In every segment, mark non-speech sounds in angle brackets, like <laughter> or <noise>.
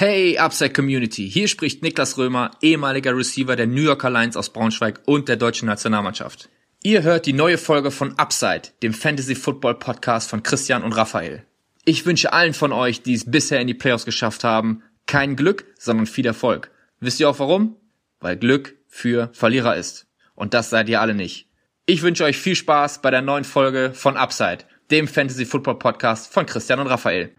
Hey Upside Community, hier spricht Niklas Römer, ehemaliger Receiver der New Yorker Lions aus Braunschweig und der deutschen Nationalmannschaft. Ihr hört die neue Folge von Upside, dem Fantasy Football Podcast von Christian und Raphael. Ich wünsche allen von euch, die es bisher in die Playoffs geschafft haben, kein Glück, sondern viel Erfolg. Wisst ihr auch warum? Weil Glück für Verlierer ist. Und das seid ihr alle nicht. Ich wünsche euch viel Spaß bei der neuen Folge von Upside, dem Fantasy Football Podcast von Christian und Raphael.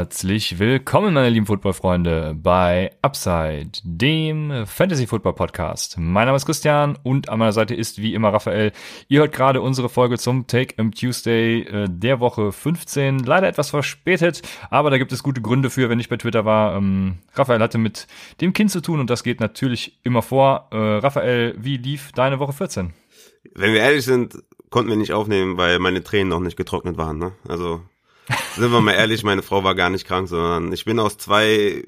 Herzlich willkommen, meine lieben Football-Freunde, bei Upside, dem Fantasy-Football-Podcast. Mein Name ist Christian und an meiner Seite ist wie immer Raphael. Ihr hört gerade unsere Folge zum Take im Tuesday äh, der Woche 15. Leider etwas verspätet, aber da gibt es gute Gründe für, wenn ich bei Twitter war. Ähm, Raphael hatte mit dem Kind zu tun und das geht natürlich immer vor. Äh, Raphael, wie lief deine Woche 14? Wenn wir ehrlich sind, konnten wir nicht aufnehmen, weil meine Tränen noch nicht getrocknet waren. Ne? Also sind wir mal ehrlich, meine Frau war gar nicht krank, sondern ich bin aus zwei,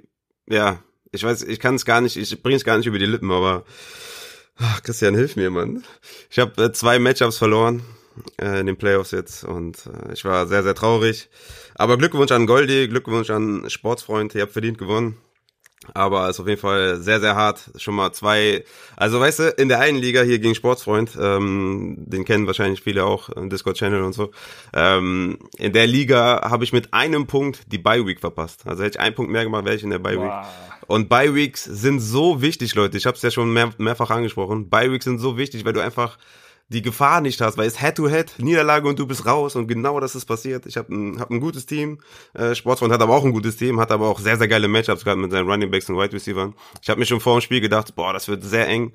ja, ich weiß, ich kann es gar nicht, ich bringe es gar nicht über die Lippen, aber ach, Christian, hilf mir, Mann. Ich habe äh, zwei Matchups verloren äh, in den Playoffs jetzt und äh, ich war sehr, sehr traurig. Aber Glückwunsch an Goldi, Glückwunsch an Sportsfreund, ihr habt verdient gewonnen. Aber ist auf jeden Fall sehr, sehr hart. Schon mal zwei. Also weißt du, in der einen Liga hier gegen Sportsfreund, ähm, den kennen wahrscheinlich viele auch, im Discord-Channel und so. Ähm, in der Liga habe ich mit einem Punkt die Bye-Week verpasst. Also hätte ich einen Punkt mehr gemacht, wäre ich in der Bye-Week. Wow. Und Bye-Weeks sind so wichtig, Leute. Ich habe es ja schon mehr, mehrfach angesprochen. Bye-Weeks sind so wichtig, weil du einfach die Gefahr nicht hast, weil es Head-to-Head, Niederlage und du bist raus und genau das ist passiert. Ich habe ein, hab ein gutes Team, äh, Sportsfreund hat aber auch ein gutes Team, hat aber auch sehr, sehr geile Matchups gerade mit seinen Running Backs und Wide Receivers. Ich habe mir schon vor dem Spiel gedacht, boah, das wird sehr eng.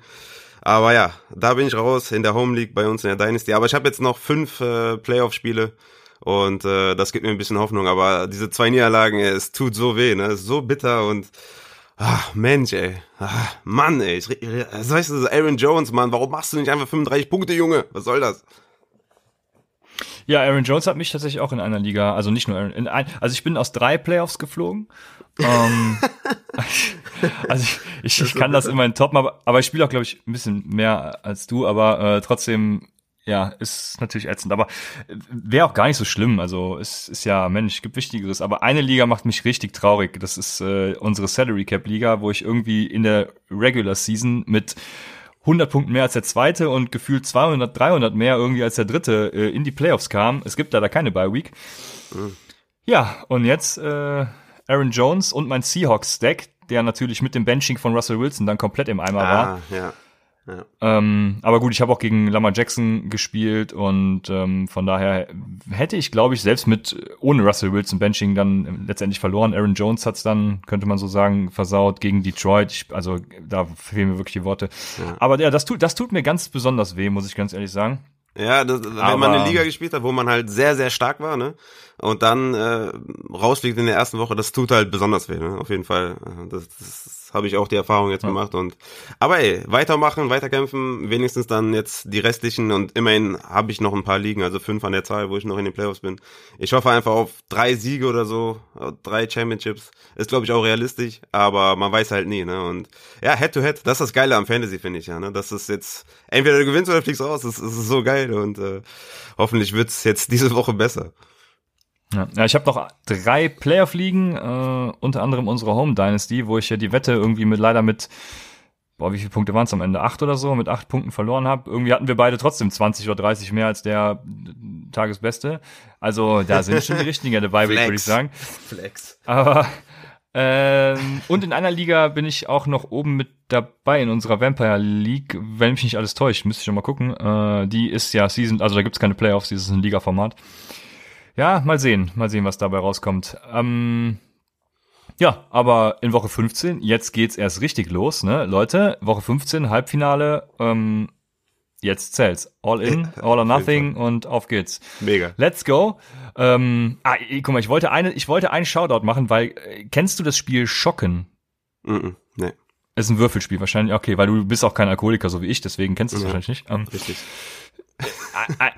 Aber ja, da bin ich raus in der Home League bei uns in der Dynasty. Aber ich habe jetzt noch fünf äh, Playoff-Spiele und äh, das gibt mir ein bisschen Hoffnung. Aber diese zwei Niederlagen, es tut so weh, ne? Es ist so bitter und Ach, Mensch, ey. Ach, Mann, ey. Ich, das heißt, das ist Aaron Jones, Mann. Warum machst du nicht einfach 35 Punkte, Junge? Was soll das? Ja, Aaron Jones hat mich tatsächlich auch in einer Liga, also nicht nur Aaron, in ein, also ich bin aus drei Playoffs geflogen. ähm, <laughs> also ich, ich, ich kann das immer in Top, aber, aber ich spiele auch, glaube ich, ein bisschen mehr als du, aber äh, trotzdem ja, ist natürlich ätzend, aber wäre auch gar nicht so schlimm. Also es ist ja, Mensch, gibt Wichtigeres. Aber eine Liga macht mich richtig traurig. Das ist äh, unsere Salary Cap Liga, wo ich irgendwie in der Regular Season mit 100 Punkten mehr als der zweite und gefühlt 200, 300 mehr irgendwie als der dritte äh, in die Playoffs kam. Es gibt leider keine Bye Week. Mhm. Ja, und jetzt äh, Aaron Jones und mein Seahawks Stack, der natürlich mit dem Benching von Russell Wilson dann komplett im Eimer ah, war. Ja ähm, aber gut, ich habe auch gegen Lamar Jackson gespielt und ähm, von daher hätte ich, glaube ich, selbst mit ohne Russell Wilson Benching dann letztendlich verloren. Aaron Jones hat's dann, könnte man so sagen, versaut gegen Detroit. Ich, also da fehlen mir wirklich die Worte. Ja. Aber ja, das tut, das tut mir ganz besonders weh, muss ich ganz ehrlich sagen. Ja, das, wenn aber, man eine Liga gespielt hat, wo man halt sehr, sehr stark war, ne? Und dann äh, rausfliegt in der ersten Woche, das tut halt besonders weh, ne? Auf jeden Fall. Das, das habe ich auch die Erfahrung jetzt ja. gemacht und aber ey, weitermachen, weiterkämpfen, wenigstens dann jetzt die restlichen und immerhin habe ich noch ein paar Ligen, also fünf an der Zahl, wo ich noch in den Playoffs bin. Ich hoffe einfach auf drei Siege oder so, drei Championships. Ist glaube ich auch realistisch, aber man weiß halt nie, ne? Und ja, Head to Head, das ist das Geile am Fantasy finde ich ja, ne? Das ist jetzt entweder du gewinnst oder fliegst raus, das, das ist so geil und äh, hoffentlich wird's jetzt <laughs> diese Woche besser. Ja, ich habe noch drei Playoff-Ligen, äh, unter anderem unsere Home Dynasty, wo ich ja die Wette irgendwie mit leider mit, boah, wie viele Punkte waren es am Ende? Acht oder so, mit acht Punkten verloren habe. Irgendwie hatten wir beide trotzdem 20 oder 30 mehr als der Tagesbeste. Also da <laughs> sind schon die richtigen dabei, würde ich sagen. Flex. Aber ähm, und in einer Liga bin ich auch noch oben mit dabei in unserer Vampire League, wenn mich nicht alles täuscht, müsste ich schon mal gucken. Äh, die ist ja Season, also da gibt's keine Playoffs, die ist ein Liga-Format. Ja, mal sehen, mal sehen, was dabei rauskommt. Ähm, ja, aber in Woche 15, jetzt geht's erst richtig los, ne? Leute, Woche 15, Halbfinale, ähm, jetzt zählt's. All in, <laughs> all or nothing und auf geht's. Mega. Let's go. Ähm, ah, guck mal, ich wollte eine, ich wollte einen Shoutout machen, weil, äh, kennst du das Spiel Schocken? Mm, -mm nee. Ist ein Würfelspiel wahrscheinlich, okay, weil du bist auch kein Alkoholiker, so wie ich, deswegen kennst du es ja, wahrscheinlich nicht. Ähm, richtig.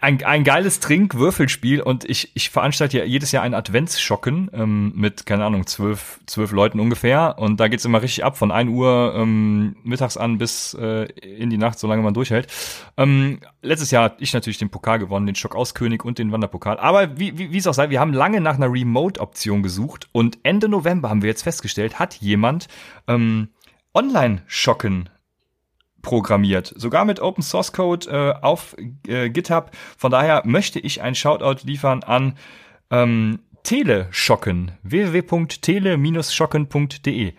Ein, ein geiles Trink-Würfelspiel und ich, ich veranstalte ja jedes Jahr ein Adventsschocken ähm, mit, keine Ahnung, zwölf, zwölf Leuten ungefähr und da geht's immer richtig ab, von ein Uhr ähm, mittags an bis äh, in die Nacht, solange man durchhält. Ähm, letztes Jahr hatte ich natürlich den Pokal gewonnen, den Schock-Aus-König und den Wanderpokal, aber wie, wie, wie es auch sei, wir haben lange nach einer Remote-Option gesucht und Ende November haben wir jetzt festgestellt, hat jemand ähm, Online-Schocken programmiert, sogar mit Open Source Code äh, auf äh, GitHub. Von daher möchte ich ein Shoutout liefern an ähm, Teleschocken, www.tele-schocken.de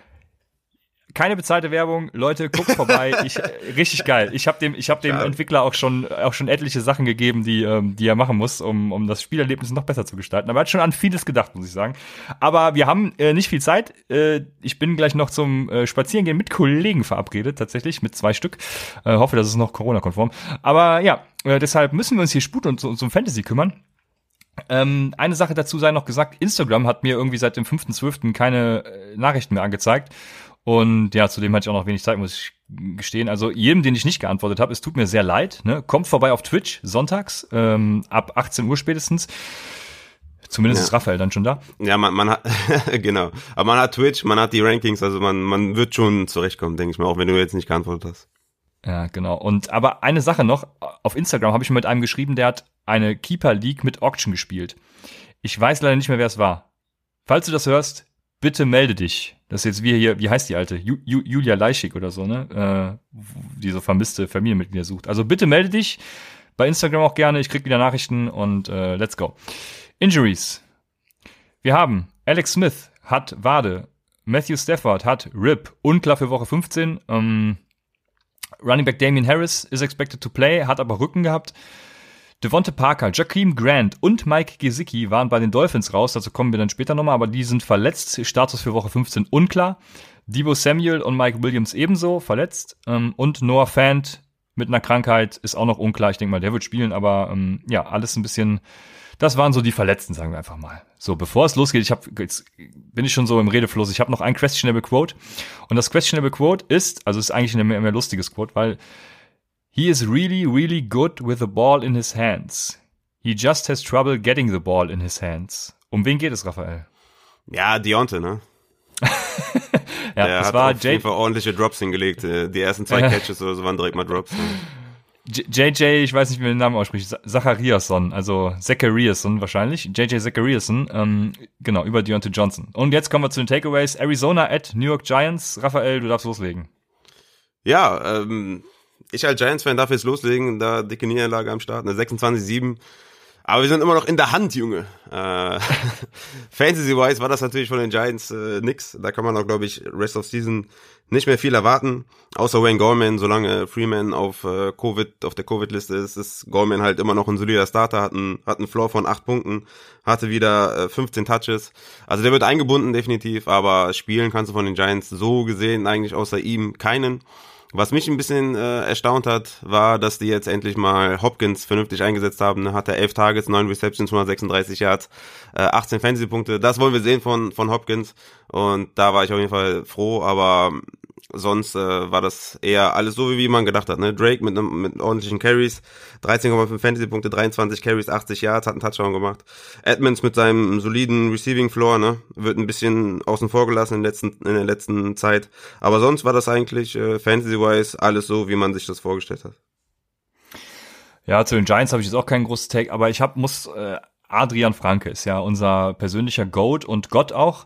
keine bezahlte Werbung, Leute, guckt vorbei. <laughs> Ich, äh, richtig geil. Ich habe dem, ich habe dem Entwickler auch schon, auch schon etliche Sachen gegeben, die, ähm, die er machen muss, um, um das Spielerlebnis noch besser zu gestalten. Aber er hat schon an vieles gedacht, muss ich sagen. Aber wir haben äh, nicht viel Zeit. Äh, ich bin gleich noch zum äh, Spazierengehen mit Kollegen verabredet, tatsächlich mit zwei Stück. Äh, hoffe, das ist noch Corona-konform. Aber ja, äh, deshalb müssen wir uns hier sputen und uns um Fantasy kümmern. Ähm, eine Sache dazu sei noch gesagt, Instagram hat mir irgendwie seit dem 5.12. keine äh, Nachrichten mehr angezeigt. Und ja, zudem hatte ich auch noch wenig Zeit, muss ich gestehen. Also jedem, den ich nicht geantwortet habe, es tut mir sehr leid. Ne? Kommt vorbei auf Twitch sonntags ähm, ab 18 Uhr spätestens. Zumindest ja. ist Raphael dann schon da. Ja, man, man hat, <laughs> genau. Aber man hat Twitch, man hat die Rankings, also man, man wird schon zurechtkommen, denke ich mal, auch wenn du jetzt nicht geantwortet hast. Ja, genau. Und aber eine Sache noch, auf Instagram habe ich mit einem geschrieben, der hat eine Keeper League mit Auction gespielt. Ich weiß leider nicht mehr, wer es war. Falls du das hörst, bitte melde dich. Das ist jetzt wie hier, wie heißt die alte? Ju, Ju, Julia Leischig oder so, ne? Äh, die so vermisste Familienmitglieder sucht. Also bitte melde dich. Bei Instagram auch gerne. Ich krieg wieder Nachrichten und äh, let's go. Injuries. Wir haben Alex Smith hat Wade. Matthew Stafford hat Rip. Unklar für Woche 15. Ähm, Running Back Damien Harris is expected to play, hat aber Rücken gehabt. Devonte Parker, Jakeem Grant und Mike Gesicki waren bei den Dolphins raus, dazu kommen wir dann später nochmal, aber die sind verletzt. Status für Woche 15 unklar. Debo Samuel und Mike Williams ebenso verletzt. Ähm, und Noah Fant mit einer Krankheit ist auch noch unklar. Ich denke mal, der wird spielen, aber ähm, ja, alles ein bisschen. Das waren so die Verletzten, sagen wir einfach mal. So, bevor es losgeht, ich habe jetzt bin ich schon so im Redefluss. Ich habe noch ein questionable Quote und das questionable Quote ist, also ist eigentlich ein mehr, mehr lustiges Quote, weil He is really, really good with the ball in his hands. He just has trouble getting the ball in his hands. Um wen geht es, Raphael? Ja, Deonte, ne? <laughs> ja, Der das hat war auf jeden Fall ordentliche Drops hingelegt. Äh, die ersten zwei <laughs> Catches oder so waren direkt mal Drops. JJ, ich weiß nicht, wie man den Namen ausspricht, Zachariasson, also Zachariasson wahrscheinlich, JJ Zachariasson, ähm, genau, über Deontay Johnson. Und jetzt kommen wir zu den Takeaways. Arizona at New York Giants. Raphael, du darfst loslegen. Ja, ähm, ich als Giants-Fan darf jetzt loslegen, da dicke Niederlage am Start, eine 26-7. Aber wir sind immer noch in der Hand, Junge. Äh, <laughs> Fantasy-wise war das natürlich von den Giants äh, nix. Da kann man auch, glaube ich, Rest of Season nicht mehr viel erwarten. Außer Wayne Gorman, solange Freeman auf äh, Covid, auf der Covid-Liste ist, ist Gorman halt immer noch ein solider Starter, hat einen, hat einen Floor von acht Punkten, hatte wieder äh, 15 Touches. Also der wird eingebunden, definitiv, aber spielen kannst du von den Giants so gesehen eigentlich außer ihm keinen. Was mich ein bisschen äh, erstaunt hat, war, dass die jetzt endlich mal Hopkins vernünftig eingesetzt haben. Hat er 11 Targets, 9 Receptions, 136 Yards, äh, 18 Fantasy-Punkte. Das wollen wir sehen von, von Hopkins. Und da war ich auf jeden Fall froh, aber sonst äh, war das eher alles so, wie man gedacht hat. Ne? Drake mit, einem mit ordentlichen Carries, 13,5 Fantasy-Punkte, 23 Carries, 80 Yards, hat einen Touchdown gemacht. Edmonds mit seinem soliden Receiving-Floor, ne? wird ein bisschen außen vor gelassen in, letzten, in der letzten Zeit. Aber sonst war das eigentlich äh, Fantasy-wise alles so, wie man sich das vorgestellt hat. Ja, zu den Giants habe ich jetzt auch keinen großen Take, aber ich hab, muss äh, Adrian Franke ist ja unser persönlicher Goat und Gott auch.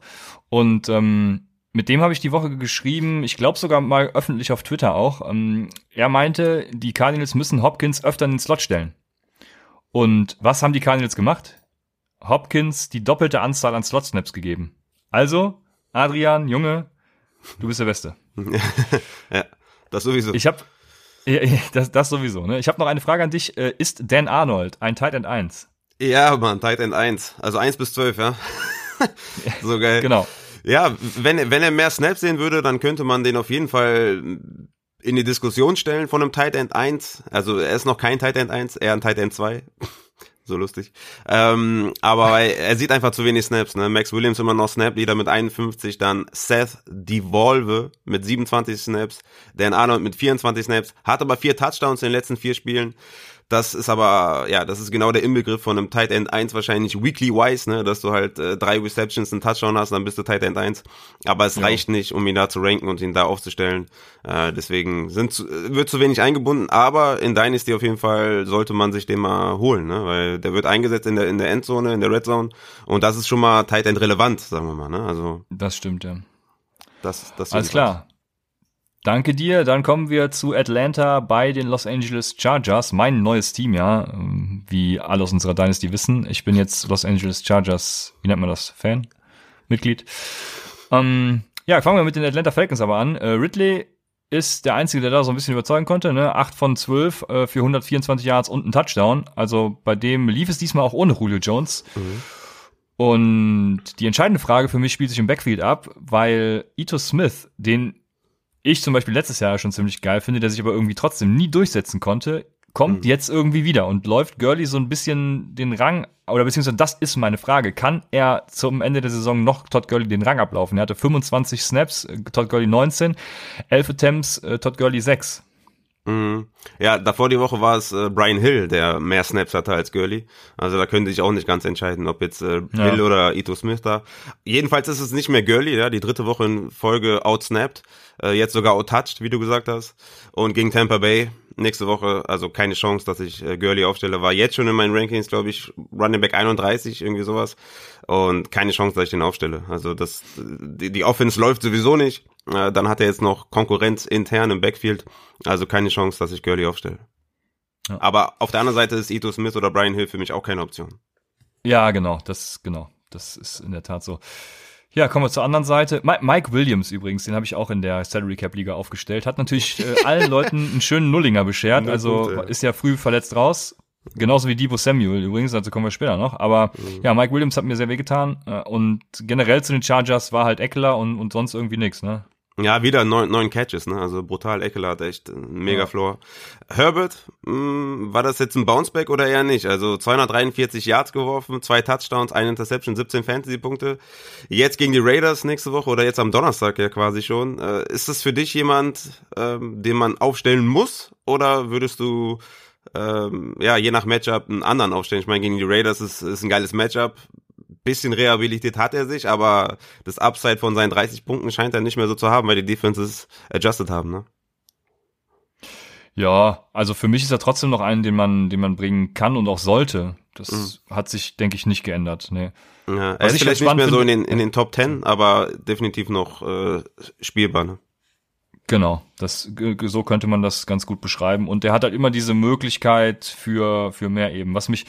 Und ähm, mit dem habe ich die Woche geschrieben, ich glaube sogar mal öffentlich auf Twitter auch. Ähm, er meinte, die Cardinals müssen Hopkins öfter in den Slot stellen. Und was haben die Cardinals gemacht? Hopkins die doppelte Anzahl an Slot-Snaps gegeben. Also, Adrian, Junge, du bist der Beste. <laughs> ja, das sowieso. Ich habe das, das sowieso. Ne? Ich habe noch eine Frage an dich. Äh, ist Dan Arnold ein Tight End 1? Ja, Mann, Tight End 1. Also 1 bis 12, <laughs> ja. so geil. Genau. Ja, wenn, wenn er mehr Snaps sehen würde, dann könnte man den auf jeden Fall in die Diskussion stellen von einem Tight End 1. Also er ist noch kein Tight End 1, eher ein Tight End 2. <laughs> so lustig. Ähm, aber er sieht einfach zu wenig Snaps. Ne? Max Williams immer noch Snap-Leader mit 51, dann Seth Devolve mit 27 Snaps, Dan Arnold mit 24 Snaps, hat aber vier Touchdowns in den letzten vier Spielen. Das ist aber, ja, das ist genau der Inbegriff von einem Tight End 1 wahrscheinlich weekly wise, ne, dass du halt äh, drei Receptions, einen Touchdown hast, dann bist du Tight End 1. Aber es ja. reicht nicht, um ihn da zu ranken und ihn da aufzustellen. Äh, deswegen sind zu, wird zu wenig eingebunden, aber in Dynasty auf jeden Fall sollte man sich den mal holen, ne, weil der wird eingesetzt in der, in der Endzone, in der Red Zone und das ist schon mal Tight End relevant, sagen wir mal, ne, also. Das stimmt, ja. Das, das Alles klar. Danke dir. Dann kommen wir zu Atlanta bei den Los Angeles Chargers. Mein neues Team, ja. Wie alle aus unserer Dynasty wissen. Ich bin jetzt Los Angeles Chargers, wie nennt man das? Fan? Mitglied. Ähm, ja, fangen wir mit den Atlanta Falcons aber an. Äh, Ridley ist der Einzige, der da so ein bisschen überzeugen konnte. Ne? 8 von 12 äh, für 124 Yards und ein Touchdown. Also bei dem lief es diesmal auch ohne Julio Jones. Mhm. Und die entscheidende Frage für mich spielt sich im Backfield ab, weil Ito Smith, den ich zum Beispiel letztes Jahr schon ziemlich geil finde, der sich aber irgendwie trotzdem nie durchsetzen konnte, kommt mhm. jetzt irgendwie wieder und läuft Gurley so ein bisschen den Rang, oder beziehungsweise das ist meine Frage, kann er zum Ende der Saison noch Todd Gurley den Rang ablaufen? Er hatte 25 Snaps, äh, Todd Gurley 19, 11 Attempts, äh, Todd Gurley 6. Mhm. Ja, davor die Woche war es äh, Brian Hill, der mehr Snaps hatte als Gurley. Also da könnte ich auch nicht ganz entscheiden, ob jetzt äh, ja. Hill oder Ito Smith da. Jedenfalls ist es nicht mehr Gurley, ja, die dritte Woche in Folge outsnapped, äh, jetzt sogar outtouched, wie du gesagt hast. Und gegen Tampa Bay nächste Woche, also keine Chance, dass ich äh, Gurley aufstelle, war jetzt schon in meinen Rankings, glaube ich, Running Back 31, irgendwie sowas. Und keine Chance, dass ich den aufstelle. Also das, die, die Offense läuft sowieso nicht. Äh, dann hat er jetzt noch Konkurrenz intern im Backfield. Also keine Chance, dass ich Gurley aufstelle. Ja. Aber auf der anderen Seite ist Ito Smith oder Brian Hill für mich auch keine Option. Ja, genau, das, genau, das ist in der Tat so. Ja, kommen wir zur anderen Seite. Mike Williams übrigens, den habe ich auch in der Salary Cap Liga aufgestellt. Hat natürlich äh, <laughs> allen Leuten einen schönen Nullinger beschert. Also ist ja früh verletzt raus. Genauso wie Debo Samuel übrigens, dazu kommen wir später noch. Aber ja, Mike Williams hat mir sehr wehgetan. Äh, und generell zu den Chargers war halt Eckler und, und sonst irgendwie nix, ne? Ja, wieder neun, neun Catches, ne? Also brutal. Eckler hat echt mega ja. Floor. Herbert, mh, hm, war das jetzt ein Bounceback oder eher nicht? Also 243 Yards geworfen, zwei Touchdowns, eine Interception, 17 Fantasy-Punkte. Jetzt gegen die Raiders nächste Woche oder jetzt am Donnerstag ja quasi schon. Äh, ist das für dich jemand, ähm, den man aufstellen muss? Oder würdest du ähm, ja, je nach Matchup einen anderen aufstellen. Ich meine, gegen die Raiders ist, ist ein geiles Matchup bisschen rehabilitiert hat er sich, aber das Upside von seinen 30 Punkten scheint er nicht mehr so zu haben, weil die Defenses adjusted haben, ne? Ja, also für mich ist er trotzdem noch einen, den man, den man bringen kann und auch sollte. Das mhm. hat sich, denke ich, nicht geändert. Nee. Ja, er Was ist vielleicht nicht mehr so in den, in den Top Ten, aber definitiv noch äh, spielbar. Ne? Genau, das so könnte man das ganz gut beschreiben. Und er hat halt immer diese Möglichkeit für für mehr eben. Was mich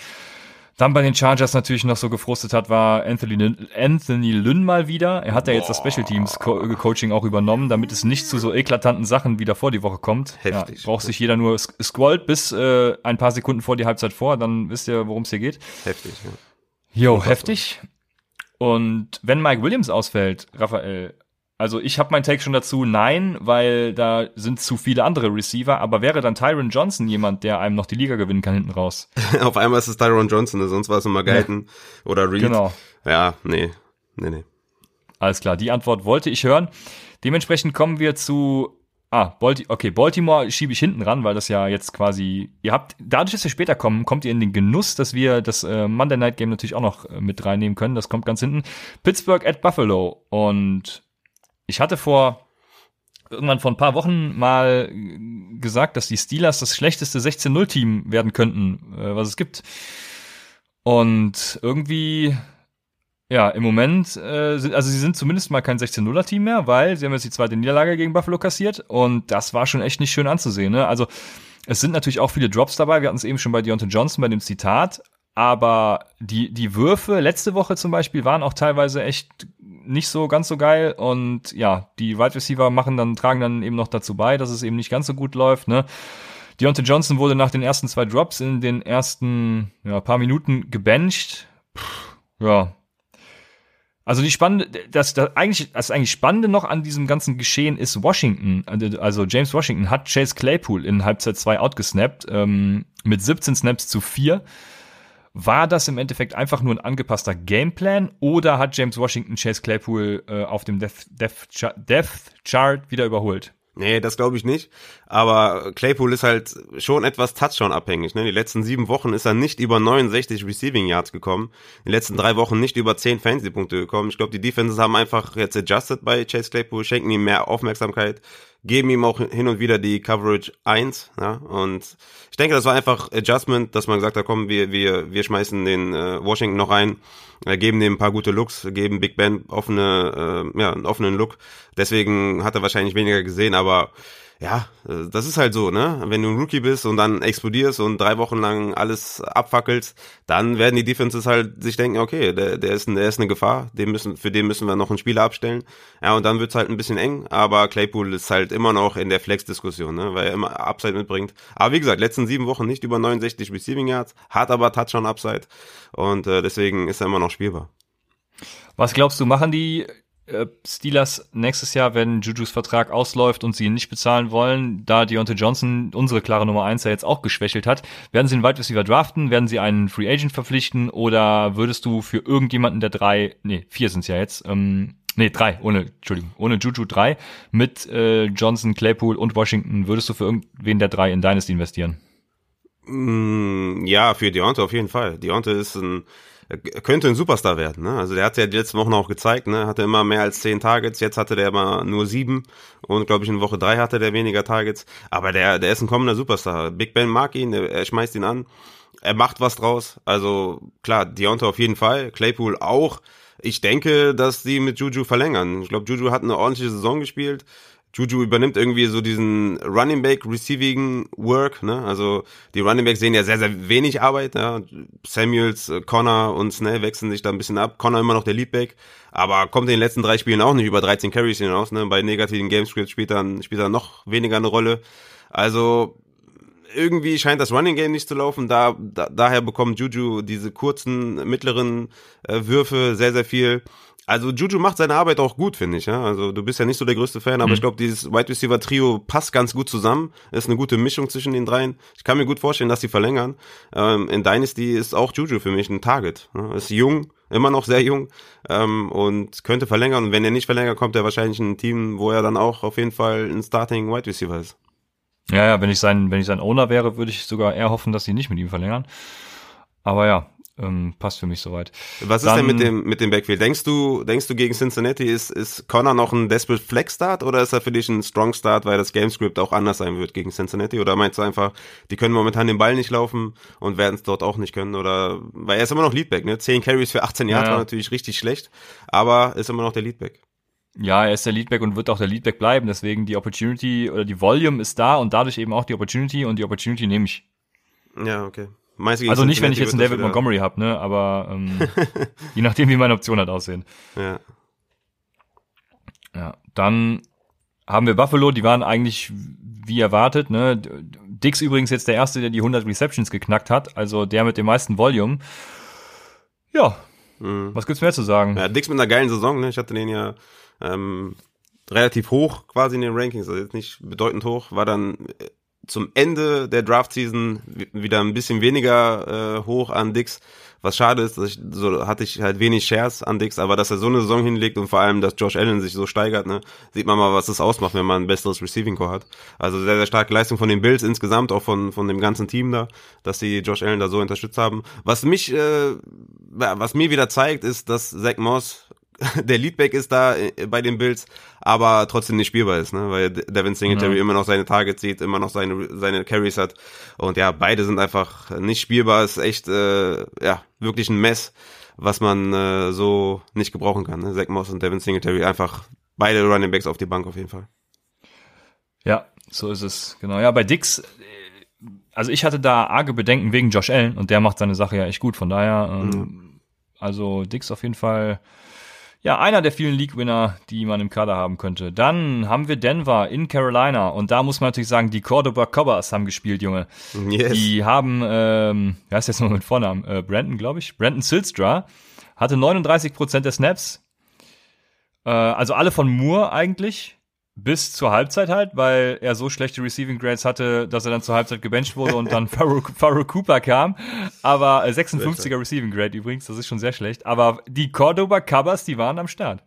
dann bei den Chargers natürlich noch so gefrustet hat, war Anthony, Anthony Lynn mal wieder. Er hat ja jetzt das Special Teams Co Coaching auch übernommen, damit es nicht zu so eklatanten Sachen wieder vor die Woche kommt. Heftig. Ja, braucht sich jeder nur scrollt bis äh, ein paar Sekunden vor die Halbzeit vor, dann wisst ihr, worum es hier geht. Heftig, ja. Jo, heftig. Und wenn Mike Williams ausfällt, Raphael, also ich habe mein Take schon dazu, nein, weil da sind zu viele andere Receiver, aber wäre dann Tyron Johnson jemand, der einem noch die Liga gewinnen kann hinten raus? <laughs> Auf einmal ist es Tyron Johnson, sonst war es immer Guyton ja. oder Reed. Genau. Ja, nee, nee, nee. Alles klar, die Antwort wollte ich hören. Dementsprechend kommen wir zu Ah, Balti okay, Baltimore schiebe ich hinten ran, weil das ja jetzt quasi, ihr habt, dadurch, dass wir später kommen, kommt ihr in den Genuss, dass wir das äh, Monday Night Game natürlich auch noch äh, mit reinnehmen können. Das kommt ganz hinten. Pittsburgh at Buffalo und ich hatte vor irgendwann vor ein paar Wochen mal gesagt, dass die Steelers das schlechteste 16-0-Team werden könnten, äh, was es gibt. Und irgendwie, ja, im Moment, äh, sind, also sie sind zumindest mal kein 16-0er-Team mehr, weil sie haben jetzt die zweite Niederlage gegen Buffalo kassiert und das war schon echt nicht schön anzusehen. Ne? Also es sind natürlich auch viele Drops dabei. Wir hatten es eben schon bei Deontay Johnson bei dem Zitat. Aber die, die Würfe letzte Woche zum Beispiel waren auch teilweise echt nicht so ganz so geil. Und ja, die Wide Receiver machen dann, tragen dann eben noch dazu bei, dass es eben nicht ganz so gut läuft. Ne? Deontay Johnson wurde nach den ersten zwei Drops in den ersten ja, paar Minuten gebencht. Puh, ja. Also die spannende, das, das eigentlich, das eigentlich Spannende noch an diesem ganzen Geschehen ist Washington. Also James Washington hat Chase Claypool in Halbzeit 2 outgesnappt, ähm, mit 17 Snaps zu 4. War das im Endeffekt einfach nur ein angepasster Gameplan oder hat James Washington Chase Claypool äh, auf dem Death, Death, Death Chart wieder überholt? Nee, das glaube ich nicht. Aber Claypool ist halt schon etwas Touchdown-abhängig. Ne? Die letzten sieben Wochen ist er nicht über 69 Receiving Yards gekommen. Die letzten drei Wochen nicht über 10 Fantasy-Punkte gekommen. Ich glaube, die Defenses haben einfach jetzt adjusted bei Chase Claypool, schenken ihm mehr Aufmerksamkeit, geben ihm auch hin und wieder die Coverage 1. Ja? Und ich denke, das war einfach Adjustment, dass man gesagt hat, komm, wir, wir, wir schmeißen den äh, Washington noch rein, äh, geben dem ein paar gute Looks, geben Big Ben offene, äh, ja, einen offenen Look. Deswegen hat er wahrscheinlich weniger gesehen, aber ja, äh, das ist halt so, ne? Wenn du ein Rookie bist und dann explodierst und drei Wochen lang alles abfackelst, dann werden die Defenses halt sich denken, okay, der, der ist, der ist eine Gefahr, den müssen, für den müssen wir noch einen Spieler abstellen. Ja, und dann wird's halt ein bisschen eng, aber Claypool ist halt immer noch in der Flex-Diskussion, ne? Weil er immer Upside mitbringt. Aber wie gesagt, letzten sieben Wochen nicht über 69 Receiving Yards, hat aber Touchdown Upside und äh, deswegen ist er immer noch spielbar. Was glaubst du, machen die Steelers nächstes Jahr, wenn Jujus Vertrag ausläuft und sie ihn nicht bezahlen wollen, da Deontay Johnson, unsere klare Nummer eins ja jetzt auch geschwächelt hat, werden sie einen Wide Receiver draften, werden sie einen Free Agent verpflichten oder würdest du für irgendjemanden der drei, nee, vier sind's ja jetzt, ähm, nee, drei, ohne, Entschuldigung, ohne Juju drei, mit äh, Johnson, Claypool und Washington, würdest du für irgendwen der drei in Dynasty investieren? Mm, ja, für Deontay auf jeden Fall. Deontay ist ein könnte ein Superstar werden. Ne? Also der hat ja die letzten Wochen auch gezeigt, ne? hatte immer mehr als zehn Targets, jetzt hatte der immer nur sieben und glaube ich in Woche drei hatte der weniger Targets. Aber der, der ist ein kommender Superstar. Big Ben mag ihn, er schmeißt ihn an, er macht was draus. Also klar, Deontay auf jeden Fall, Claypool auch. Ich denke, dass die mit Juju verlängern. Ich glaube, Juju hat eine ordentliche Saison gespielt. Juju übernimmt irgendwie so diesen Running Back Receiving Work, ne? Also die Running Backs sehen ja sehr, sehr wenig Arbeit, ja. Samuels, äh, Connor und Snell wechseln sich da ein bisschen ab. Connor immer noch der Leadback, aber kommt in den letzten drei Spielen auch nicht über 13 Carries hinaus, ne? Bei negativen Gamescripts spielt dann, spielt er noch weniger eine Rolle. Also irgendwie scheint das Running Game nicht zu laufen. Da, da daher bekommt Juju diese kurzen, mittleren äh, Würfe sehr, sehr viel. Also Juju macht seine Arbeit auch gut, finde ich. Ja? Also du bist ja nicht so der größte Fan, aber mhm. ich glaube, dieses Wide Receiver Trio passt ganz gut zusammen. Ist eine gute Mischung zwischen den dreien. Ich kann mir gut vorstellen, dass sie verlängern. Ähm, in Dynasty ist auch Juju für mich ein Target. Ja? Ist jung, immer noch sehr jung ähm, und könnte verlängern. Und wenn er nicht verlängert, kommt er wahrscheinlich in ein Team, wo er dann auch auf jeden Fall ein Starting Wide Receiver ist. Ja, ja, wenn ich sein, wenn ich sein Owner wäre, würde ich sogar eher hoffen, dass sie nicht mit ihm verlängern. Aber ja, ähm, passt für mich soweit. Was ist denn mit dem, mit dem Backfield? Denkst du, denkst du gegen Cincinnati ist, ist Connor noch ein Desperate Flex Start oder ist er für dich ein Strong Start, weil das Gamescript auch anders sein wird gegen Cincinnati? Oder meinst du einfach, die können momentan den Ball nicht laufen und werden es dort auch nicht können? Oder, weil er ist immer noch Leadback, ne? 10 Carries für 18 Jahre ja, war natürlich richtig schlecht, aber ist immer noch der Leadback. Ja, er ist der Leadback und wird auch der Leadback bleiben. Deswegen die Opportunity oder die Volume ist da und dadurch eben auch die Opportunity und die Opportunity nehme ich. Ja, okay also nicht, wenn ich jetzt einen David Montgomery habe, ne? Aber ähm, <laughs> je nachdem, wie meine Optionen halt aussehen. Ja. Ja, dann haben wir Buffalo, die waren eigentlich wie erwartet, ne? Dix übrigens jetzt der erste, der die 100 Receptions geknackt hat, also der mit dem meisten Volume. Ja. Mhm. Was gibt's mehr zu sagen? Ja, Dix mit einer geilen Saison, ne? Ich hatte den ja ähm, relativ hoch quasi in den Rankings, also jetzt nicht bedeutend hoch, war dann zum Ende der Draft-Season wieder ein bisschen weniger äh, hoch an Dix. Was schade ist, dass ich, so hatte ich halt wenig Shares an Dix, aber dass er so eine Saison hinlegt und vor allem, dass Josh Allen sich so steigert, ne, sieht man mal, was das ausmacht, wenn man ein besseres Receiving Core hat. Also sehr, sehr starke Leistung von den Bills insgesamt, auch von, von dem ganzen Team da, dass sie Josh Allen da so unterstützt haben. Was mich, äh, was mir wieder zeigt, ist, dass Zach Moss der Leadback ist da äh, bei den Bills, aber trotzdem nicht spielbar ist, ne? weil Devin Singletary ja. immer noch seine Targets sieht, immer noch seine, seine Carries hat und ja, beide sind einfach nicht spielbar, ist echt, äh, ja, wirklich ein Mess, was man äh, so nicht gebrauchen kann. Ne? Zach Moss und Devin Singletary einfach beide Running Backs auf die Bank auf jeden Fall. Ja, so ist es, genau. Ja, bei Dix, äh, also ich hatte da arge Bedenken wegen Josh Allen und der macht seine Sache ja echt gut, von daher, ähm, mhm. also Dix auf jeden Fall ja, einer der vielen League-Winner, die man im Kader haben könnte. Dann haben wir Denver in Carolina und da muss man natürlich sagen, die Cordoba Cobbers haben gespielt, Junge. Yes. Die haben, ähm, wer ist jetzt noch mit Vornamen? Äh, Brandon, glaube ich. Brandon Silstra hatte 39% der Snaps. Äh, also alle von Moore eigentlich bis zur Halbzeit halt, weil er so schlechte Receiving Grades hatte, dass er dann zur Halbzeit gebencht wurde und dann <laughs> Farouk Cooper kam. Aber äh, 56er Receiving Grade übrigens, das ist schon sehr schlecht. Aber die Cordoba Covers, die waren am Start.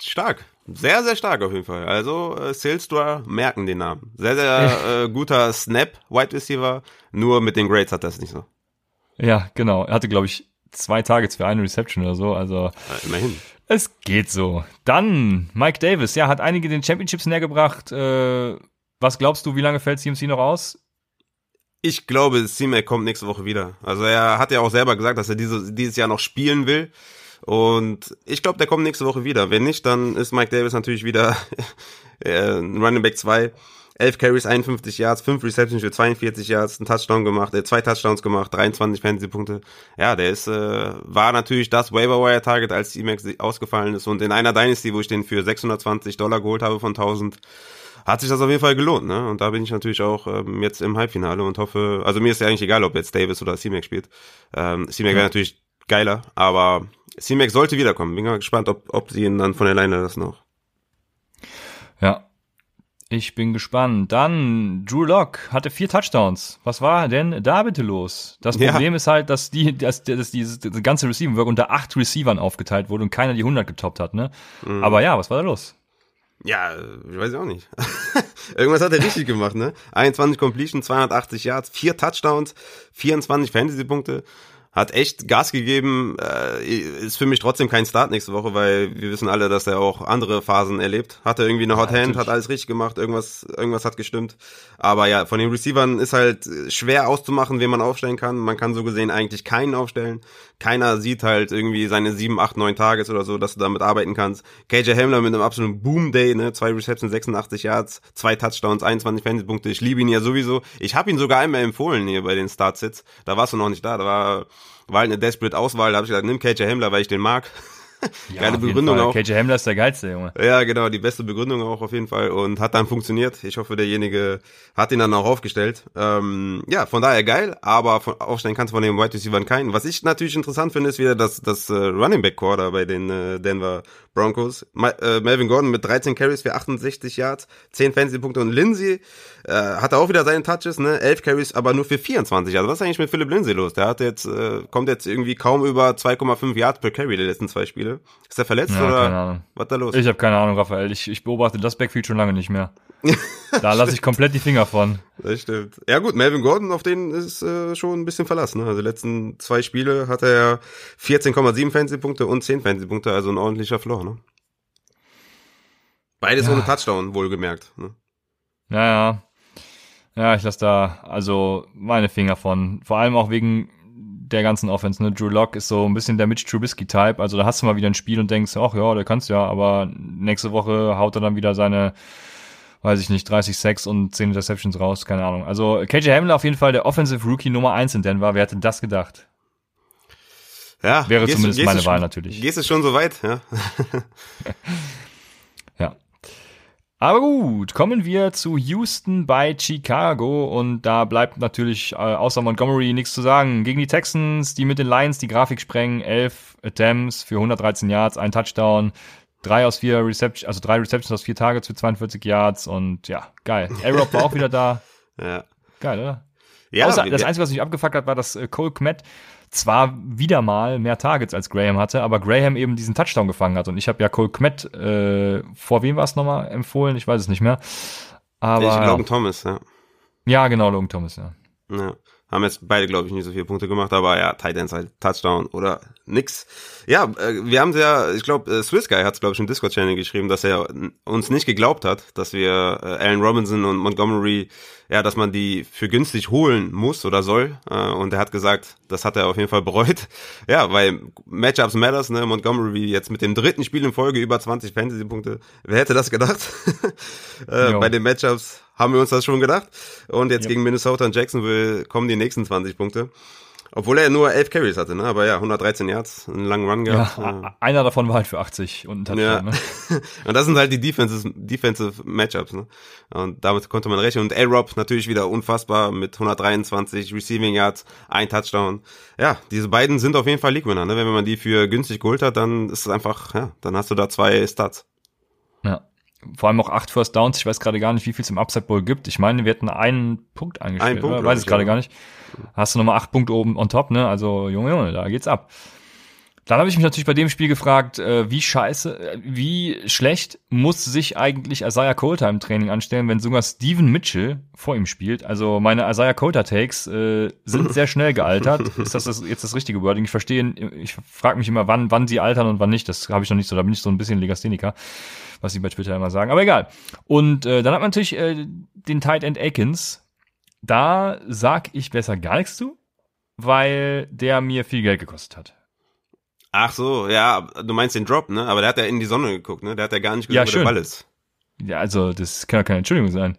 Stark. Sehr, sehr stark auf jeden Fall. Also äh, Silstra merken den Namen. Sehr, sehr <laughs> äh, guter Snap, Wide Receiver. Nur mit den Grades hat das nicht so. Ja, genau. Er hatte, glaube ich, zwei Targets für eine Reception oder so. Also Ja, immerhin. Es geht so. Dann Mike Davis, ja, hat einige den Championships näher gebracht. Äh, was glaubst du, wie lange fällt CMC noch aus? Ich glaube, C-Mac kommt nächste Woche wieder. Also er hat ja auch selber gesagt, dass er diese, dieses Jahr noch spielen will. Und ich glaube, der kommt nächste Woche wieder. Wenn nicht, dann ist Mike Davis natürlich wieder <laughs> äh, Running Back 2. 11 Carries, 51 Yards, 5 Receptions für 42 Yards, ein Touchdown gemacht, äh, zwei Touchdowns gemacht, 23 Fantasy-Punkte. Ja, der ist, äh, war natürlich das Waiver-Wire-Target, als C-Mac ausgefallen ist. Und in einer Dynasty, wo ich den für 620 Dollar geholt habe von 1000, hat sich das auf jeden Fall gelohnt, ne? Und da bin ich natürlich auch ähm, jetzt im Halbfinale und hoffe, also mir ist ja eigentlich egal, ob jetzt Davis oder C-Mac spielt. Ähm, C-Mac wäre natürlich geiler, aber C-Mac sollte wiederkommen. Bin mal gespannt, ob, ob sie ihn dann von alleine lassen auch. Ja. Ich bin gespannt. Dann Drew Lock hatte vier Touchdowns. Was war denn da bitte los? Das Ja. Problem ist halt, dass die, dass, dass dieses das ganze Receiving Work unter acht Receivern aufgeteilt wurde und keiner die 100 getoppt hat, ne? Aber ja, was war da los? Ja, ich weiß auch nicht. <laughs> Irgendwas hat er richtig gemacht, ne? 21 Completion, 280 Yards, vier Touchdowns, 24 Fantasy-Punkte. Hat echt Gas gegeben, äh, ist für mich trotzdem kein Start nächste Woche, weil wir wissen alle, dass er auch andere Phasen erlebt. Hatte irgendwie eine Hot Hand, natürlich. hat alles richtig gemacht, irgendwas, irgendwas hat gestimmt. Aber ja, von den Receivern ist halt schwer auszumachen, wen man aufstellen kann. Man kann so gesehen eigentlich keinen aufstellen. Keiner sieht halt irgendwie seine 7, 8, 9 Tages oder so, dass du damit arbeiten kannst. KJ Hamler mit einem absoluten Boom-Day, ne? Zwei Receptions, 86 Yards, zwei Touchdowns, 21 Fantasy-Punkte. Ich liebe ihn ja sowieso. Ich habe ihn sogar einmal empfohlen hier bei den Start-Sits. Da warst du noch nicht da. Da war, war halt eine desperate Auswahl. Da habe ich gesagt, nimm KJ Hamler, weil ich den mag. <laughs> Geile auf jeden Begründung auch. KJ Hamler ist der geilste, Junge. Ja, genau, die beste Begründung auch auf jeden Fall und hat dann funktioniert. Ich hoffe, derjenige hat ihn dann auch aufgestellt. Ähm, ja, von daher geil, aber von, aufstellen kannst du von den Wide Receivers keinen. Was ich natürlich interessant finde, ist wieder das, das äh, Running Back da bei den äh, Denver Broncos. Ma äh, Melvin Gordon mit 13 Carries für 68 Yards, 10 Fantasy-Punkte und Lindsay äh, hatte auch wieder seine Touches, ne? 11 Carries, aber nur für 24. Also was ist eigentlich mit Philipp Lindsay los? Der hat jetzt, äh, kommt jetzt irgendwie kaum über 2,5 Yards per Carry die letzten zwei Spiele. Ist er verletzt Ja, oder keine Ahnung. was da los? Ich habe keine Ahnung, Raphael. Ich, ich beobachte das Backfield schon lange nicht mehr. <laughs> Da lasse ich komplett die Finger von. Das stimmt. Ja gut, Melvin Gordon, auf den ist äh, schon ein bisschen verlassen. Ne? Also die letzten zwei Spiele hat er ja 14,7 Fantasy-Punkte und 10 Fantasy-Punkte, also ein ordentlicher Floor. Ne? Beides Ja. ohne Touchdown, wohlgemerkt. Ne? Ja, ja. Ja, ich lasse da also meine Finger von. Vor allem auch wegen der ganzen Offense. Ne? Drew Lock ist so ein bisschen der Mitch Trubisky-Type. Also da hast du mal wieder ein Spiel und denkst, ach ja, der kannst ja, aber nächste Woche haut er dann wieder seine, weiß ich nicht, 30 Sacks und 10 Interceptions raus, keine Ahnung. Also KJ Hamler auf jeden Fall der Offensive Rookie Nummer 1 in Denver. Wer hätte das gedacht? Ja, Wäre gehst zumindest gehst meine du Wahl schon- natürlich. Gehst du schon so weit? Ja. <laughs> Aber gut, kommen wir zu Houston bei Chicago und da bleibt natürlich äh, außer Montgomery nichts zu sagen. Gegen die Texans, die mit den Lions die Grafik sprengen, 11 Attempts für 113 Yards, ein Touchdown, drei aus vier Receptions, also drei Receptions aus vier Targets für 42 Yards und ja, geil. A-Rob war auch wieder da. <laughs> ja. Geil, oder? Ja, Außer, das Einzige, was mich abgefuckt hat, war, dass äh, Cole Kmet zwar wieder mal mehr Targets als Graham hatte, aber Graham eben diesen Touchdown gefangen hat. Und ich habe ja Cole Kmet, äh, vor wem war es nochmal empfohlen? Ich weiß es nicht mehr. Aber ich Logan Thomas, ja. ja, genau, Logan Thomas, ja. Ja. Haben jetzt beide, glaube ich, nicht so viele Punkte gemacht, aber ja, Tight Ends halt Touchdown oder nix. Ja, äh, wir haben ja, ich glaube, äh, Swiss Guy hat es, glaube ich, im Discord-Channel geschrieben, dass er uns nicht geglaubt hat, dass wir äh, Allen Robinson und Montgomery, ja, dass man die für günstig holen muss oder soll. Äh, und er hat gesagt, das hat er auf jeden Fall bereut. <laughs> Ja, weil Matchups matters, ne? Montgomery jetzt mit dem dritten Spiel in Folge über 20 Fantasy-Punkte. Wer hätte das gedacht? <laughs> äh, bei den Matchups haben wir uns das schon gedacht. Und jetzt Ja. gegen Minnesota und Jacksonville kommen die nächsten 20 Punkte. Obwohl er nur 11 Carries hatte, ne? Aber ja, 113 Yards, einen langen Run ja gehabt. a- einer davon war halt für 80 und ein Ja. Touchdown. Ne? <laughs> Und das sind halt die Defensive, Defensive Matchups, ne? Und damit konnte man rechnen. Und A-Rob natürlich wieder unfassbar mit 123 Receiving Yards, ein Touchdown. Ja, diese beiden sind auf jeden Fall League-Winner, ne? Wenn man die für günstig geholt hat, dann ist es einfach, ja, dann hast du da zwei Stats. Ja. Vor allem auch acht First Downs. Ich weiß gerade gar nicht, wie viel es im Upside Bowl gibt. Ich meine, wir hätten einen Punkt eingestellt. Einen Punkt, Weiß es ich, gerade ja. gar nicht. Hast du nochmal acht Punkte oben on top, ne? Also, Junge, Junge, da geht's ab. Dann habe ich mich natürlich bei dem Spiel gefragt, äh, wie scheiße, äh, wie schlecht muss sich eigentlich Isaiah Coulter im Training anstellen, wenn sogar Steven Mitchell vor ihm spielt. Also meine Isaiah Coulter Takes äh, sind <laughs> sehr schnell gealtert. Ist das, das jetzt das richtige Wording? Ich verstehe, ich frage mich immer, wann, wann sie altern und wann nicht. Das habe ich noch nicht so. Da bin ich so ein bisschen Legastheniker, was sie bei Twitter immer sagen. Aber egal. Und äh, dann hat man natürlich äh, den Tight End Akins. Da sag ich besser gar nichts zu, weil der mir viel Geld gekostet hat. Ach so, ja, du meinst den Drop, ne? Aber der hat ja in die Sonne geguckt, ne? Der hat ja gar nicht gesehen, Ja, wo der. Ball ist. Ja, also das kann ja keine Entschuldigung sein.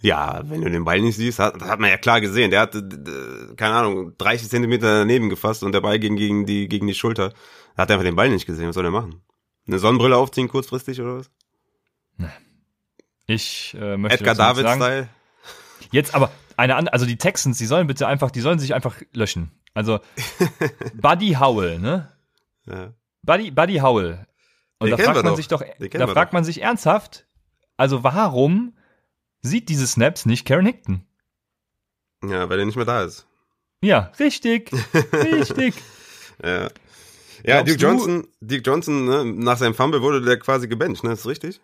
Ja, wenn du den Ball nicht siehst, hat, das hat man ja klar gesehen. Der äh, keine Ahnung, 30 Zentimeter daneben gefasst und der Ball ging gegen die, gegen die Schulter. Er hat einfach den Ball nicht gesehen. Was soll er machen? Eine Sonnenbrille aufziehen kurzfristig oder was? Ich äh, möchte Edgar sagen. David-Style? Jetzt aber eine andere, also die Texans, die sollen bitte einfach, die sollen sich einfach löschen. Also <laughs> Buddy Howell, ne? Ja. Buddy, Buddy Howell. Und Den da fragt man doch. sich doch, da fragt doch. man sich ernsthaft, also warum sieht diese Snaps nicht Karen Hickton? ja, weil er nicht mehr da ist. Ja, richtig, <laughs> richtig. Ja. Ja, Duke du- Johnson, Duke Johnson, ne, nach seinem Fumble wurde der quasi gebencht, ne? Ist richtig?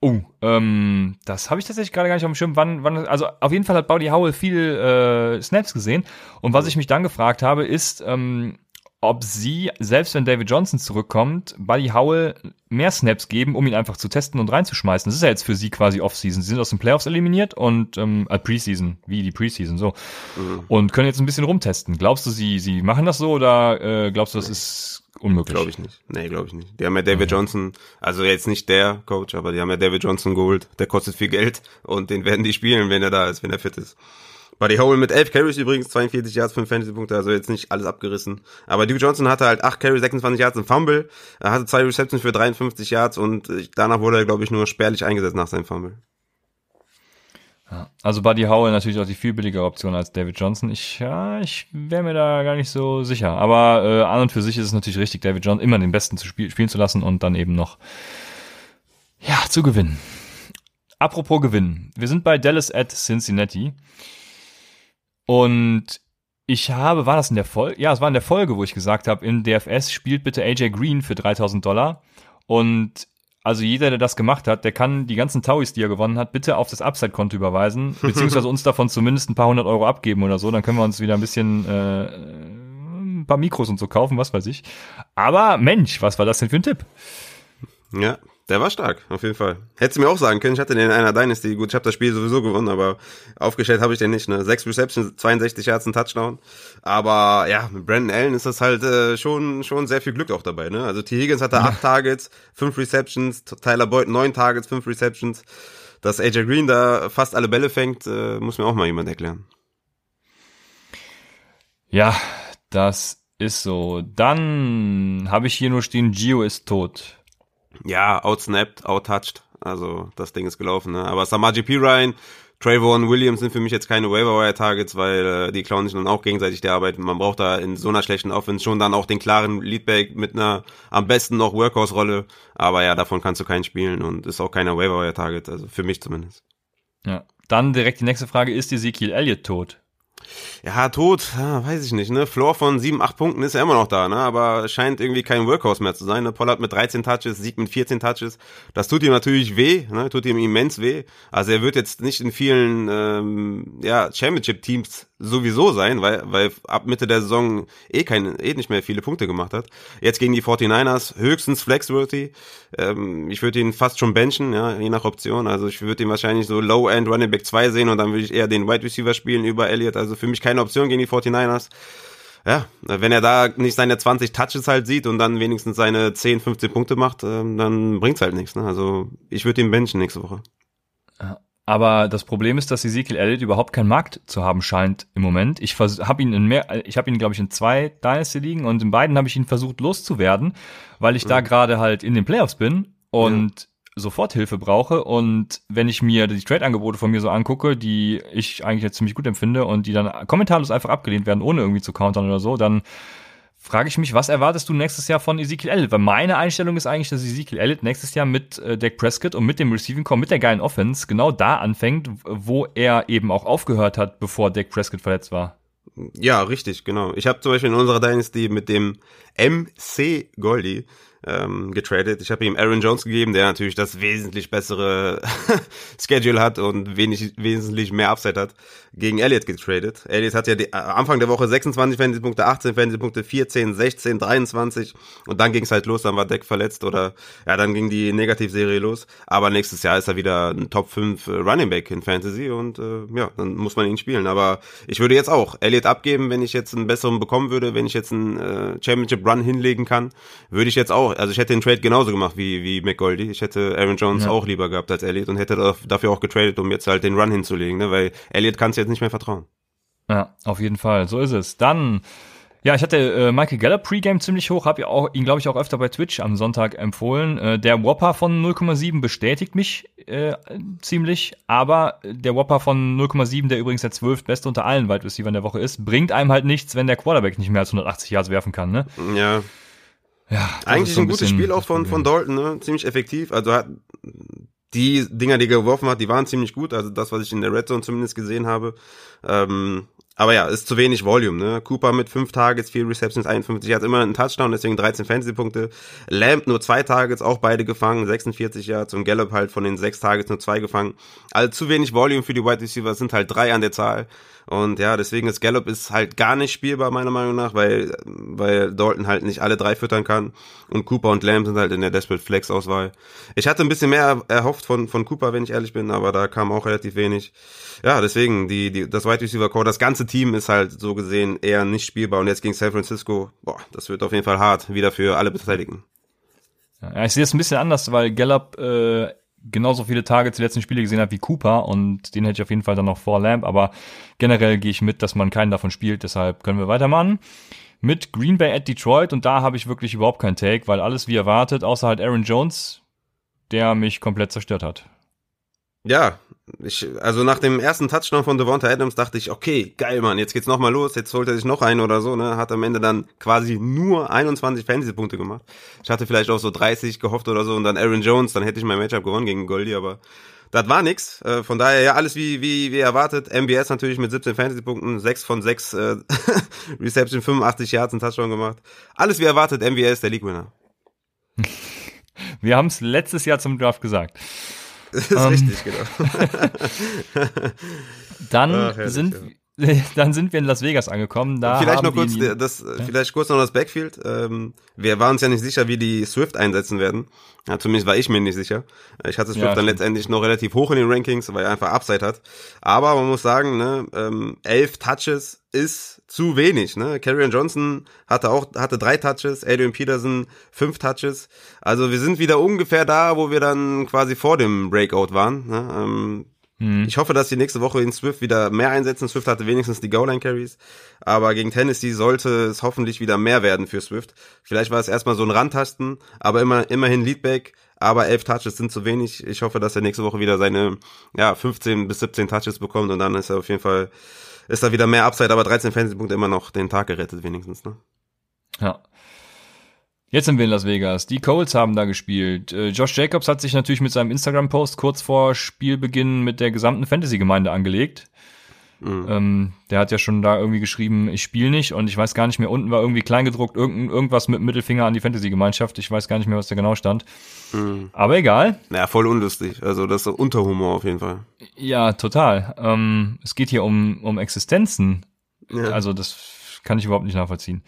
Oh, ähm, das habe ich tatsächlich gerade gar nicht auf dem Schirm. Wann, wann, also auf jeden Fall hat Buddy Howell viel äh, Snaps gesehen. Und was ich mich dann gefragt habe, ist, ähm, ob sie, selbst wenn David Johnson zurückkommt, Buddy Howell mehr Snaps geben, um ihn einfach zu testen und reinzuschmeißen. Das ist ja jetzt für sie quasi Offseason. Sie sind aus den Playoffs eliminiert und ähm, äh, Preseason, wie die Preseason, so. Mhm. Und können jetzt ein bisschen rumtesten. Glaubst du, sie, sie machen das so oder äh, glaubst du, das ist unmöglich? Glaube ich nicht. Nee, glaube ich nicht. Die haben ja David Johnson, also jetzt nicht der Coach, aber die haben ja David Johnson geholt. Der kostet viel Geld und den werden die spielen, wenn er da ist, wenn er fit ist. Buddy Howell mit 11 Carries übrigens, 42 Yards, 5 Fantasy-Punkte, also jetzt nicht alles abgerissen. Aber Duke Johnson hatte halt 8 Carries, 26 Yards, ein Fumble. Er hatte zwei Receptions für 53 Yards und äh, danach wurde er, glaube ich, nur spärlich eingesetzt nach seinem Fumble. Also Buddy Howell natürlich auch die viel billigere Option als David Johnson. Ich, ja, ich wäre mir da gar nicht so sicher. Aber äh, an und für sich ist es natürlich richtig, David Johnson immer den Besten zu spiel spielen zu lassen und dann eben noch ja zu gewinnen. Apropos gewinnen, wir sind bei Dallas at Cincinnati und ich habe, war das in der Folge? Ja, es war in der Folge, wo ich gesagt habe, in DFS spielt bitte AJ Green für 3000 Dollar und also jeder, der das gemacht hat, der kann die ganzen Tauis, die er gewonnen hat, bitte auf das Upside-Konto überweisen, <laughs> beziehungsweise uns davon zumindest ein paar hundert Euro abgeben oder so. Dann können wir uns wieder ein bisschen äh, ein paar Mikros und so kaufen, was weiß ich. Aber Mensch, was war das denn für ein Tipp? Ja, der war stark, auf jeden Fall. Hättest du mir auch sagen können, ich hatte den in einer Dynasty. Gut, ich habe das Spiel sowieso gewonnen, aber aufgestellt habe ich den nicht. Ne? Sechs Receptions, 62 Yards, ein Touchdown. Aber ja, mit Brandon Allen ist das halt äh, schon schon sehr viel Glück auch dabei. Ne? Also T. Higgins hatte acht Targets, fünf Receptions, Tyler Boyd neun Targets, fünf Receptions. Dass AJ Green da fast alle Bälle fängt, äh, muss mir auch mal jemand erklären. Ja, das ist so. Dann habe ich hier nur stehen, Gio ist tot. Ja, outsnapped, outtouched. Also das Ding ist gelaufen. Ne? Aber Samaji P. Ryan, Trayvon Williams sind für mich jetzt keine Waiver-Wire-Targets, weil äh, die klauen sich dann auch gegenseitig die Arbeit. Man braucht da in so einer schlechten Offense schon dann auch den klaren Leadback mit einer am besten noch Workhorse-Rolle. Aber ja, davon kannst du keinen spielen und ist auch keiner Waiver-Wire-Target, also für mich zumindest. Ja. Dann direkt die nächste Frage, ist Ezekiel Elliott tot? Ja, tot, weiß ich nicht, ne? Floor von 7, 8 Punkten ist ja immer noch da, ne? Aber scheint irgendwie kein Workhorse mehr zu sein. Ne? Pollard mit 13 Touches, Sieg mit 14 Touches. Das tut ihm natürlich weh, ne? Tut ihm immens weh. Also er wird jetzt nicht in vielen ähm, ja, Championship-Teams sowieso sein, weil, weil ab Mitte der Saison eh kein, eh nicht mehr viele Punkte gemacht hat. Jetzt gegen die 49ers höchstens flexworthy. Ähm, ich würde ihn fast schon benchen, ja, je nach Option. Also ich würde ihn wahrscheinlich so Low-End Running Back 2 sehen und dann würde ich eher den Wide Receiver spielen über Elliott. Also für mich keine Option gegen die 49ers. Ja, wenn er da nicht seine 20 Touches halt sieht und dann wenigstens seine 10, 15 Punkte macht, ähm, dann bringt's halt nichts. Ne? Also ich würde ihn benchen nächste Woche. Aber das Problem ist, dass Ezekiel Elliott überhaupt keinen Markt zu haben scheint im Moment. Ich habe ihn in mehr, ich habe ihn glaube ich in zwei Dynasty liegen und in beiden habe ich ihn versucht loszuwerden, weil ich da gerade halt in den Playoffs bin und Soforthilfe brauche und wenn ich mir die Trade-Angebote von mir so angucke, die ich eigentlich jetzt ziemlich gut empfinde und die dann kommentarlos einfach abgelehnt werden, ohne irgendwie zu countern oder so, dann frage ich mich, was erwartest du nächstes Jahr von Ezekiel Elliott? Weil meine Einstellung ist eigentlich, dass Ezekiel Elliott nächstes Jahr mit äh, Dak Prescott und mit dem Receiving Core, mit der geilen Offense genau da anfängt, wo er eben auch aufgehört hat, bevor Dak Prescott verletzt war. Ja, richtig, genau. Ich habe zum Beispiel in unserer Dynasty mit dem MC Goldie ähm, getradet. Ich habe ihm Aaron Jones gegeben, der natürlich das wesentlich bessere <laughs> Schedule hat und wenig, wesentlich mehr Upside hat, gegen Elliott getradet. Elliott hat ja die, äh, Anfang der Woche 26 Fantasy-Punkte, 18 Fantasy-Punkte, 14, 16, 23 und dann ging es halt los, dann war Deck verletzt oder ja, dann ging die Negativserie los. Aber nächstes Jahr ist er wieder ein Top 5 äh, Running Back in Fantasy und äh, ja, dann muss man ihn spielen. Aber ich würde jetzt auch Elliott abgeben, wenn ich jetzt einen besseren bekommen würde, wenn ich jetzt einen äh, Championship Run hinlegen kann, würde ich jetzt auch, also ich hätte den Trade genauso gemacht wie, wie McGoldie. Ich hätte Aaron Jones ja. auch lieber gehabt als Elliott und hätte dafür auch getradet, um jetzt halt den Run hinzulegen, ne? weil Elliott kann es jetzt nicht mehr vertrauen. Ja, auf jeden Fall, so ist es. Dann ja, ich hatte äh, Michael Gallup Pregame ziemlich hoch, habe auch ihn glaube ich auch öfter bei Twitch am Sonntag empfohlen. Äh, der Whopper von 0,7 bestätigt mich äh, ziemlich, aber der Whopper von 0,7, der übrigens der zwölftbeste unter allen Wide Receiver in der Woche ist, bringt einem halt nichts, wenn der Quarterback nicht mehr als 180 Yards werfen kann, ne? Ja. Ja, eigentlich so ein, ein gutes Spiel auch von, von Dalton, ne? Ziemlich effektiv. Also hat die Dinger, die er geworfen hat, die waren ziemlich gut. Also das, was ich in der Red Zone zumindest gesehen habe. Ähm, aber ja, ist zu wenig Volume, ne? Cooper mit fünf Targets, vier Receptions, 51 hat immer einen Touchdown, deswegen 13 Fantasy-Punkte. Lamb nur zwei Targets, auch beide gefangen, 46 Yards und Gallup halt von den sechs Targets nur zwei gefangen. Also zu wenig Volume für die Wide Receiver, sind halt drei an der Zahl. Und ja, deswegen ist Gallup ist halt gar nicht spielbar, meiner Meinung nach, weil, weil Dalton halt nicht alle drei füttern kann. Und Cooper und Lamb sind halt in der Desperate Flex Auswahl. Ich hatte ein bisschen mehr erhofft von, von Cooper, wenn ich ehrlich bin, aber da kam auch relativ wenig. Ja, deswegen, die, die, das Wide Receiver Core, das ganze Team ist halt so gesehen eher nicht spielbar. Und jetzt gegen San Francisco, boah, das wird auf jeden Fall hart, wieder für alle Beteiligten. Ja, ich sehe es ein bisschen anders, weil Gallup äh, genauso viele Tage die letzten Spiele gesehen hat wie Cooper und den hätte ich auf jeden Fall dann noch vor Lamb, aber generell gehe ich mit, dass man keinen davon spielt, deshalb können wir weitermachen. Mit Green Bay at Detroit und da habe ich wirklich überhaupt keinen Take, weil alles wie erwartet, außer halt Aaron Jones, der mich komplett zerstört hat. Ja, ich, also nach dem ersten Touchdown von Devonta Adams dachte ich, okay, geil, Mann, jetzt geht's nochmal los, jetzt holt er sich noch einen oder so, ne, hat am Ende dann quasi nur 21 Fantasy-Punkte gemacht. Ich hatte vielleicht auch so 30 gehofft oder so und dann Aaron Jones, dann hätte ich mein Matchup gewonnen gegen Goldie, aber das war nix. Äh, von daher ja alles wie wie wie erwartet. MBS natürlich mit 17 Fantasy-Punkten, 6 von 6 äh, <laughs> Reception, 85 Yards und Touchdown gemacht. Alles wie erwartet, MBS der League-Winner. Wir haben es letztes Jahr zum Draft gesagt. Das <laughs> ist ähm, richtig, genau. <laughs> dann Ach, herrlich, sind ja. <laughs> dann sind wir in Las Vegas angekommen. Da vielleicht noch kurz das, ja? vielleicht kurz noch das Backfield. Ähm, wir waren uns ja nicht sicher, wie die Swift einsetzen werden. Ja, zumindest war ich mir nicht sicher. Ich hatte Swift ja, dann letztendlich noch relativ hoch in den Rankings, weil er einfach Upside hat. Aber man muss sagen, ne, ähm, elf Touches ist zu wenig. Ne? Carrion Johnson hatte auch hatte drei Touches, Adrian Peterson fünf Touches. Also wir sind wieder ungefähr da, wo wir dann quasi vor dem Breakout waren. Ne? Ähm, mhm. Ich hoffe, dass die nächste Woche in Swift wieder mehr einsetzen. Swift hatte wenigstens die Goal Line Carries, aber gegen Tennessee sollte es hoffentlich wieder mehr werden für Swift. Vielleicht war es erstmal so ein Randtasten, aber immer immerhin Leadback. Aber elf Touches sind zu wenig. Ich hoffe, dass er nächste Woche wieder seine ja 15 bis 17 Touches bekommt und dann ist er auf jeden Fall ist da wieder mehr Upside, aber 13 Fantasy-Punkte immer noch den Tag gerettet wenigstens, ne? Ja. Jetzt sind wir in Las Vegas. Die Colts haben da gespielt. Äh, Josh Jacobs hat sich natürlich mit seinem Instagram-Post kurz vor Spielbeginn mit der gesamten Fantasy-Gemeinde angelegt. Mhm. Ähm, der hat ja schon da irgendwie geschrieben, ich spiele nicht und ich weiß gar nicht mehr, unten war irgendwie kleingedruckt, irgend, irgendwas mit Mittelfinger an die Fantasy-Gemeinschaft. Ich weiß gar nicht mehr, was da genau stand. Mhm. Aber egal. Ja, voll unlustig. Also das ist Unterhumor auf jeden Fall. Ja, total. Ähm, es geht hier um, um Existenzen. Ja. Also das kann ich überhaupt nicht nachvollziehen.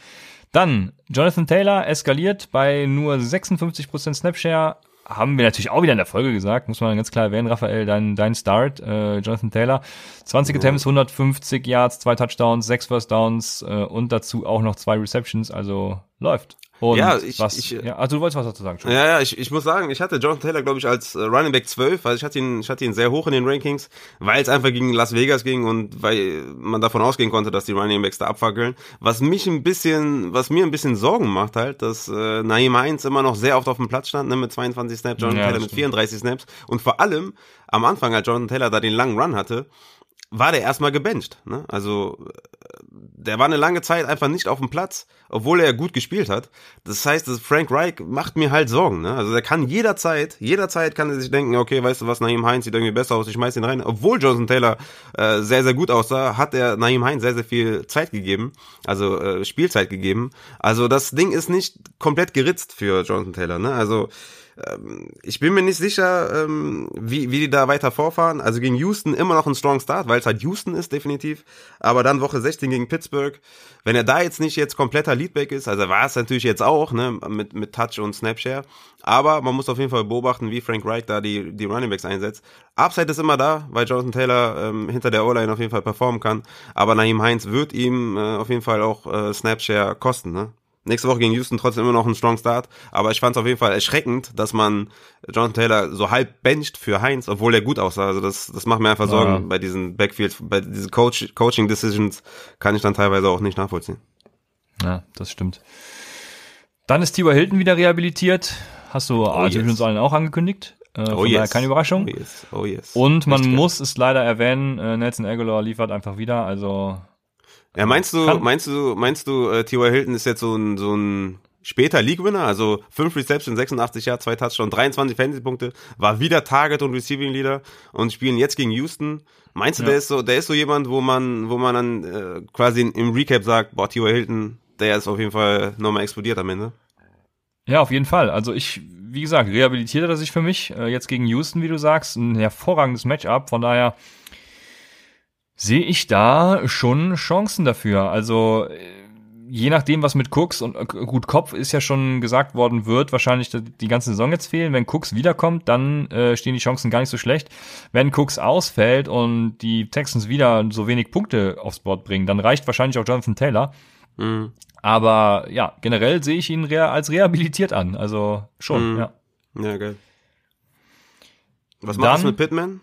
Dann, Jonathan Taylor eskaliert bei nur 56% Snapshare, haben wir natürlich auch wieder in der Folge gesagt, muss man ganz klar erwähnen, Raphael, dein, dein Start, äh, Jonathan Taylor. 20 Attempts, 150 Yards, zwei Touchdowns, sechs First Downs äh, und dazu auch noch zwei Receptions, also läuft. Und ja, ich, was, ich, ja, also du wolltest was dazu sagen. Schon. Ja, ja, ich, ich muss sagen, ich hatte Jonathan Taylor, glaube ich, als äh, Running Back 12, also ich hatte ihn, ich hatte ihn sehr hoch in den Rankings, weil es einfach gegen Las Vegas ging und weil man davon ausgehen konnte, dass die Running Backs da abfackeln. Was mich ein bisschen, was mir ein bisschen Sorgen macht halt, dass äh, Naim 1 immer noch sehr oft auf dem Platz stand, ne, mit 22 Snaps, Jonathan ja, Taylor mit 34 Snaps und vor allem am Anfang, als Jonathan Taylor da den langen Run hatte, war der erstmal gebencht. Ne? Also der war eine lange Zeit einfach nicht auf dem Platz, obwohl er gut gespielt hat. Das heißt, Frank Reich macht mir halt Sorgen. Ne? Also der kann jederzeit, jederzeit kann er sich denken, okay, weißt du was, Naheem Heinz sieht irgendwie besser aus, ich schmeiß ihn rein. Obwohl Jonathan Taylor äh, sehr, sehr gut aussah, hat er Naheem Heinz sehr, sehr viel Zeit gegeben, also äh, Spielzeit gegeben. Also das Ding ist nicht komplett geritzt für Jonathan Taylor. Ne? Also ich bin mir nicht sicher, ähm, wie, wie die da weiter vorfahren. Also gegen Houston immer noch ein Strong Start, weil es halt Houston ist, definitiv. Aber dann Woche 16 gegen Pittsburgh. Wenn er da jetzt nicht jetzt kompletter Leadback ist, also war es natürlich jetzt auch, ne, mit, mit Touch und Snapshare. Aber man muss auf jeden Fall beobachten, wie Frank Reich da die, die Runningbacks einsetzt. Upside ist immer da, weil Jonathan Taylor ähm, hinter der O-Line auf jeden Fall performen kann. Aber Naheem Heinz wird ihm äh, auf jeden Fall auch äh, Snapshare kosten, ne? Nächste Woche gegen Houston trotzdem immer noch ein Strong Start. Aber ich fand es auf jeden Fall erschreckend, dass man Jonathan Taylor so halb bencht für Heinz, obwohl er gut aussah. Also das, das macht mir einfach Sorgen ja. bei diesen Backfields, bei diesen Coach, Coaching Decisions kann ich dann teilweise auch nicht nachvollziehen. Ja, das stimmt. Dann ist Tiber Hilton wieder rehabilitiert. Hast du oh, yes. uns allen auch angekündigt. Äh, oh yes. keine Überraschung. Oh yes. Oh yes. Und man Echt muss es leider erwähnen, äh, Nelson Aguilar liefert einfach wieder. Also ja, meinst du, meinst du, meinst du, äh, T.Y. Hilton ist jetzt so ein, so ein später League-Winner, also 5 Receptions, 86 Jahre, 2 Touchdowns, 23 Fantasy-Punkte, war wieder Target und Receiving Leader und spielen jetzt gegen Houston. Meinst du, ja. der ist so, der ist so jemand, wo man, wo man dann äh, quasi im Recap sagt, boah, T.Y. Hilton, der ist auf jeden Fall nochmal explodiert am Ende? Ja, auf jeden Fall. Also ich, wie gesagt, rehabilitiert er sich für mich. Äh, jetzt gegen Houston, wie du sagst, ein hervorragendes Matchup. Von daher, sehe ich da schon Chancen dafür. Also äh, je nachdem, was mit Cooks und äh, gut Kopf ist ja schon gesagt worden, wird wahrscheinlich die ganze Saison jetzt fehlen. Wenn Cooks wiederkommt, dann äh, stehen die Chancen gar nicht so schlecht. Wenn Cooks ausfällt und die Texans wieder so wenig Punkte aufs Board bringen, dann reicht wahrscheinlich auch Jonathan Taylor. Mhm. Aber ja, generell sehe ich ihn rea als rehabilitiert an. Also schon, mhm. ja. Ja, geil. Was machst du mit Pittman?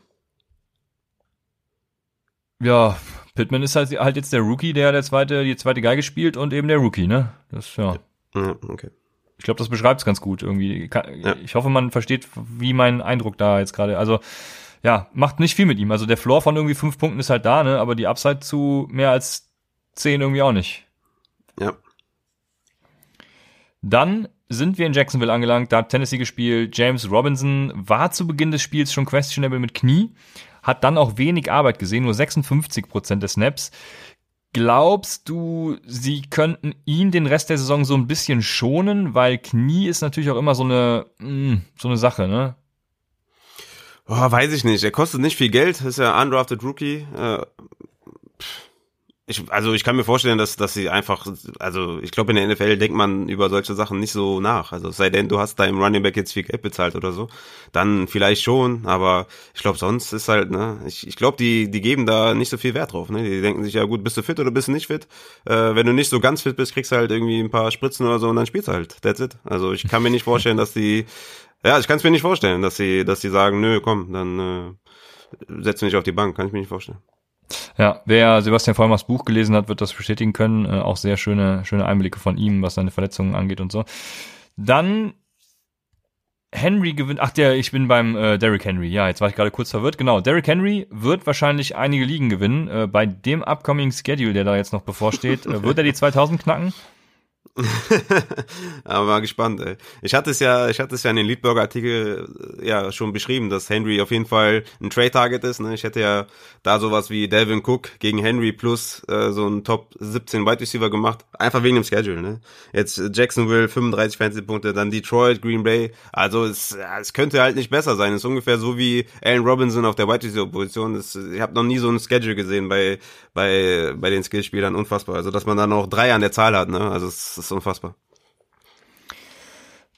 Ja, Pittman ist halt, halt jetzt der Rookie, der der zweite, die zweite Geige spielt und eben der Rookie, ne? Das, ja. ja okay. Ich glaube, das beschreibt es ganz gut irgendwie. Ja. Ich hoffe, man versteht, wie mein Eindruck da jetzt gerade. Also, ja, macht nicht viel mit ihm. Also der Floor von irgendwie fünf Punkten ist halt da, ne? Aber die Upside zu mehr als zehn irgendwie auch nicht. Ja. Dann sind wir in Jacksonville angelangt, da hat Tennessee gespielt. James Robinson war zu Beginn des Spiels schon questionable mit Knie hat dann auch wenig Arbeit gesehen, nur 56 Prozent des Snaps. Glaubst du, sie könnten ihn den Rest der Saison so ein bisschen schonen, weil Knie ist natürlich auch immer so eine mh, mm, so eine Sache, ne? Oh, weiß ich nicht. Er kostet nicht viel Geld, ist ja undrafted Rookie. Äh, ich, also ich kann mir vorstellen, dass, dass sie einfach, also ich glaube in der NFL denkt man über solche Sachen nicht so nach. Also sei denn, du hast deinem Running Back jetzt viel Geld bezahlt oder so, dann vielleicht schon, aber ich glaube sonst ist halt, ne, ich, ich glaube, die, die geben da nicht so viel Wert drauf. Ne? Die denken sich, ja gut, bist du fit oder bist du nicht fit? Äh, wenn du nicht so ganz fit bist, kriegst du halt irgendwie ein paar Spritzen oder so und dann spielst du halt. That's it. Also ich kann mir nicht vorstellen, dass die, ja, ich kann es mir nicht vorstellen, dass sie, dass sie sagen, nö, komm, dann äh, setz mich auf die Bank, kann ich mir nicht vorstellen. Ja, wer Sebastian Vollmers Buch gelesen hat, wird das bestätigen können. Äh, auch sehr schöne, schöne Einblicke von ihm, was seine Verletzungen angeht und so. Dann Henry gewinnt. Ach, der, ich bin beim äh, Derrick Henry. Ja, jetzt war ich gerade kurz verwirrt. Genau, Derrick Henry wird wahrscheinlich einige Ligen gewinnen. Äh, bei dem upcoming Schedule, der da jetzt noch bevorsteht, äh, wird er die <laughs> 2000 knacken? <laughs> Aber mal gespannt, ey. Ich hatte es ja, ich hatte es ja in den Leadburger Artikel äh, ja schon beschrieben, dass Henry auf jeden Fall ein Trade Target ist, ne? Ich hätte ja da sowas wie Delvin Cook gegen Henry plus äh, so ein Top 17 Wide Receiver gemacht, einfach wegen dem Schedule, ne? Jetzt Jacksonville 35 Fantasy Punkte, dann Detroit, Green Bay, also es, es könnte halt nicht besser sein. Es ist ungefähr so wie Allen Robinson auf der Wide Receiver Position. Das, ich habe noch nie so ein Schedule gesehen bei bei bei den Skillspielern, unfassbar. Also, dass man dann noch drei an der Zahl hat, ne? Also es ist unfassbar.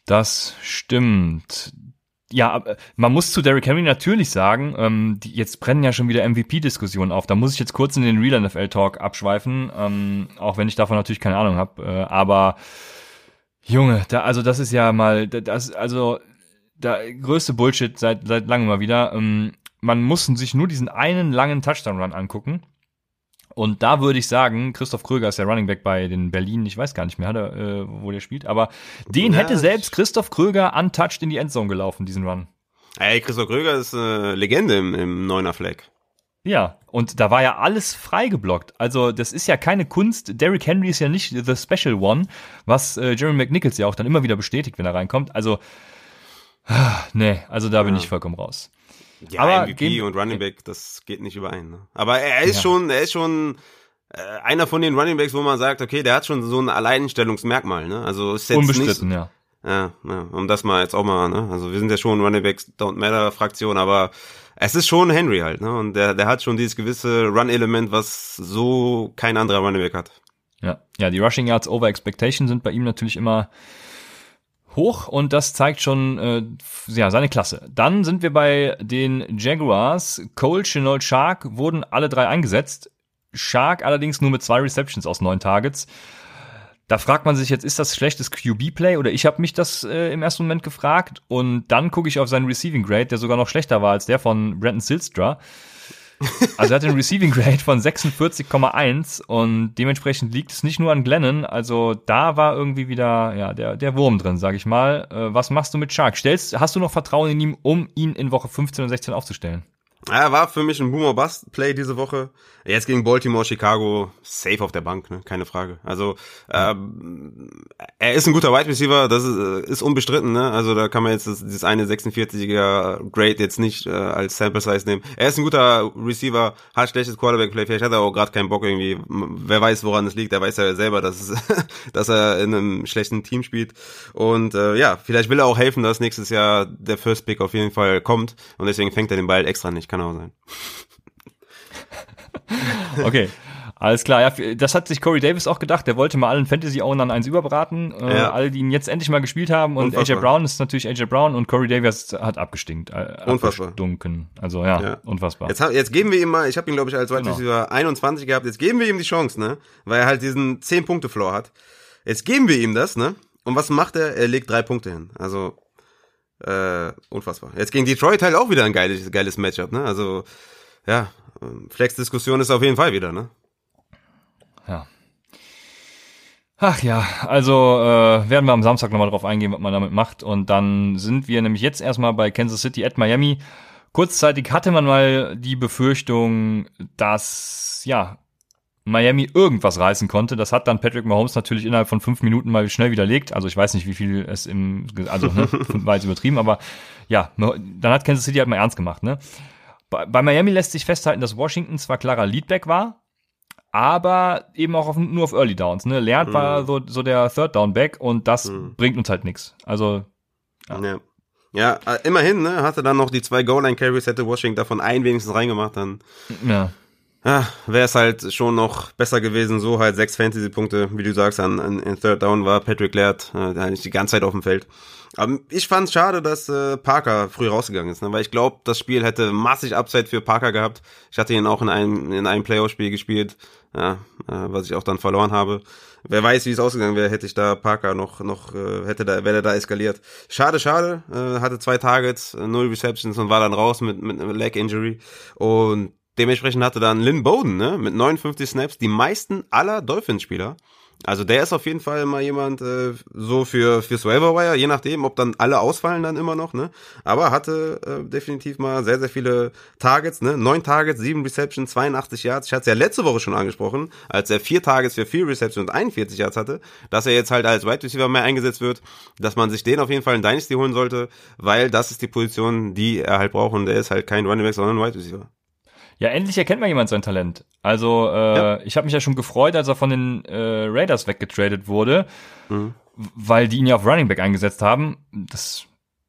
Das stimmt. Ja, man muss zu Derrick Henry natürlich sagen, ähm, die, jetzt brennen ja schon wieder MVP-Diskussionen auf. Da muss ich jetzt kurz in den Real NFL-Talk abschweifen, ähm, auch wenn ich davon natürlich keine Ahnung habe. Äh, aber Junge, da, also das ist ja mal, das, also der größte Bullshit seit, seit langem mal wieder. Ähm, man muss sich nur diesen einen langen Touchdown-Run angucken und da würde ich sagen, Christoph Kröger ist der Running Back bei den Berlin, ich weiß gar nicht mehr, er, äh, wo der spielt, aber den ja, hätte selbst Christoph Kröger untouched in die Endzone gelaufen, diesen Run. Ey, Christoph Kröger ist eine Legende im, im Neuner Fleck. Ja, und da war ja alles frei geblockt. Also das ist ja keine Kunst. Derrick Henry ist ja nicht the special one, was äh, Jeremy McNichols ja auch dann immer wieder bestätigt, wenn er reinkommt. Also, ah, <sighs> nee, also da bin ja. ich vollkommen raus. Ja, Aber MVP und Running Back, das geht nicht überein. Ne? Aber er ist ja. schon, er ist schon äh, einer von den Running Backs, wo man sagt, okay, der hat schon so ein Alleinstellungsmerkmal. Ne? Also ist jetzt Unbestritten, nicht, ja. Ja, ja, um das mal jetzt auch mal, ne? Also wir sind ja schon Running Backs Don't Matter Fraktion, aber es ist schon Henry halt, ne? Und der, der hat schon dieses gewisse Run-Element, was so kein anderer Running Back hat. Ja, ja, die Rushing Yards over Expectation sind bei ihm natürlich immer hoch und das zeigt schon äh, ja, seine Klasse. Dann sind wir bei den Jaguars. Cole, Chenault, Shark wurden alle drei eingesetzt. Shark allerdings nur mit zwei Receptions aus neun Targets. Da fragt man sich jetzt, ist das schlechtes QB-Play? Oder ich habe mich das äh, im ersten Moment gefragt. Und dann gucke ich auf seinen Receiving Grade, der sogar noch schlechter war als der von Brandon Silstra. Also er hat einen Receiving Grade von 46,1 und dementsprechend liegt es nicht nur an Glennon. Also da war irgendwie wieder ja der der Wurm drin, sag ich mal. Äh, was machst du mit Shark? Stellst, hast du noch Vertrauen in ihn, um ihn in Woche 15 und 16 aufzustellen? Ja, war für mich ein Boomer Bust Play diese Woche. Jetzt gegen Baltimore, Chicago, safe auf der Bank, ne? keine Frage. Also ähm, er ist ein guter Wide Receiver, das ist, äh, ist unbestritten. Ne? Also da kann man jetzt das, dieses eine 46er Grade jetzt nicht äh, als Sample Size nehmen. Er ist ein guter Receiver, hat schlechtes Quarterback Play. Vielleicht hat er auch gerade keinen Bock irgendwie. Wer weiß, woran es liegt. Er weiß ja selber, dass, es, <laughs> dass er in einem schlechten Team spielt. Und äh, ja, vielleicht will er auch helfen, dass nächstes Jahr der First Pick auf jeden Fall kommt. Und deswegen fängt er den Ball extra nicht. Kann auch sein. <laughs> okay. Alles klar, ja, das hat sich Corey Davis auch gedacht. Der wollte mal allen Fantasy-Ownern eins überbraten. Äh, ja. alle, die ihn jetzt endlich mal gespielt haben. Und Unfassbar. AJ Brown ist natürlich AJ Brown und Corey Davis hat abgestinkt. Äh, unfassbar. Abgestunken. Also ja, ja. unfassbar. Jetzt, jetzt geben wir ihm mal, ich habe ihn glaube ich als Wide genau. 21 gehabt. Jetzt geben wir ihm die Chance, ne? Weil er halt diesen 10-Punkte-Floor hat. Jetzt geben wir ihm das, ne? Und was macht er? Er legt drei Punkte hin. Also äh, unfassbar. Jetzt gegen Detroit halt auch wieder ein geiles, geiles Matchup, ne? Also ja, Flex-Diskussion ist auf jeden Fall wieder, ne? Ja. Ach ja, also äh, werden wir am Samstag nochmal drauf eingehen, was man damit macht. Und dann sind wir nämlich jetzt erstmal bei Kansas City at Miami. Kurzzeitig hatte man mal die Befürchtung, dass ja Miami irgendwas reißen konnte. Das hat dann Patrick Mahomes natürlich innerhalb von fünf Minuten mal schnell widerlegt. Also ich weiß nicht, wie viel es im, also ne, <laughs> war jetzt übertrieben, aber ja, dann hat Kansas City halt mal ernst gemacht, ne? Bei, bei Miami lässt sich festhalten, dass Washington zwar klarer Leadback war, aber eben auch auf, nur auf Early Downs. Ne? Lernt mhm. war so, so der Third Down Back und das mhm. bringt uns halt nichts. Also ja. ja. Ja, äh, immerhin, ne, hatte dann noch die zwei Goal-Line-Carries, hätte Washington davon einen wenigstens reingemacht, dann ja. Ja, wäre es halt schon noch besser gewesen, so halt sechs Fantasy-Punkte, wie du sagst, an, an in Third Down war Patrick Laird äh, eigentlich die ganze Zeit auf dem Feld. Aber ich fand es schade, dass äh, Parker früh rausgegangen ist, ne? weil ich glaube, das Spiel hätte massig Upside für Parker gehabt. Ich hatte ihn auch in einem, in einem Playoff-Spiel gespielt, ja, äh, was ich auch dann verloren habe. Wer weiß, wie es ausgegangen wäre, hätte ich da Parker noch, noch, äh, hätte da, wäre da eskaliert. Schade, schade, äh, hatte zwei Targets, null Receptions und war dann raus mit, mit einem Leg Injury. Und dementsprechend hatte dann Lynn Bowden, ne, mit 59 Snaps, die meisten aller Dolphins-Spieler. Also der ist auf jeden Fall mal jemand äh, so für fürs Waiver je nachdem, ob dann alle ausfallen dann immer noch, ne? Aber hatte äh, definitiv mal sehr sehr viele Targets, ne? Neun Targets, sieben Receptions, 82 Yards. Ich hatte es ja letzte Woche schon angesprochen, als er vier Targets für vier Receptions und 41 Yards hatte, dass er jetzt halt als Wide Receiver mehr eingesetzt wird, dass man sich den auf jeden Fall in Dynasty holen sollte, weil das ist die Position, die er halt braucht und er ist halt kein Running Back, sondern ein Wide Receiver. Ja, endlich erkennt mal jemand sein Talent. Also, äh, ja. ich habe mich ja schon gefreut, als er von den äh, Raiders weggetradet wurde, mhm. weil die ihn ja auf Running Back eingesetzt haben. Das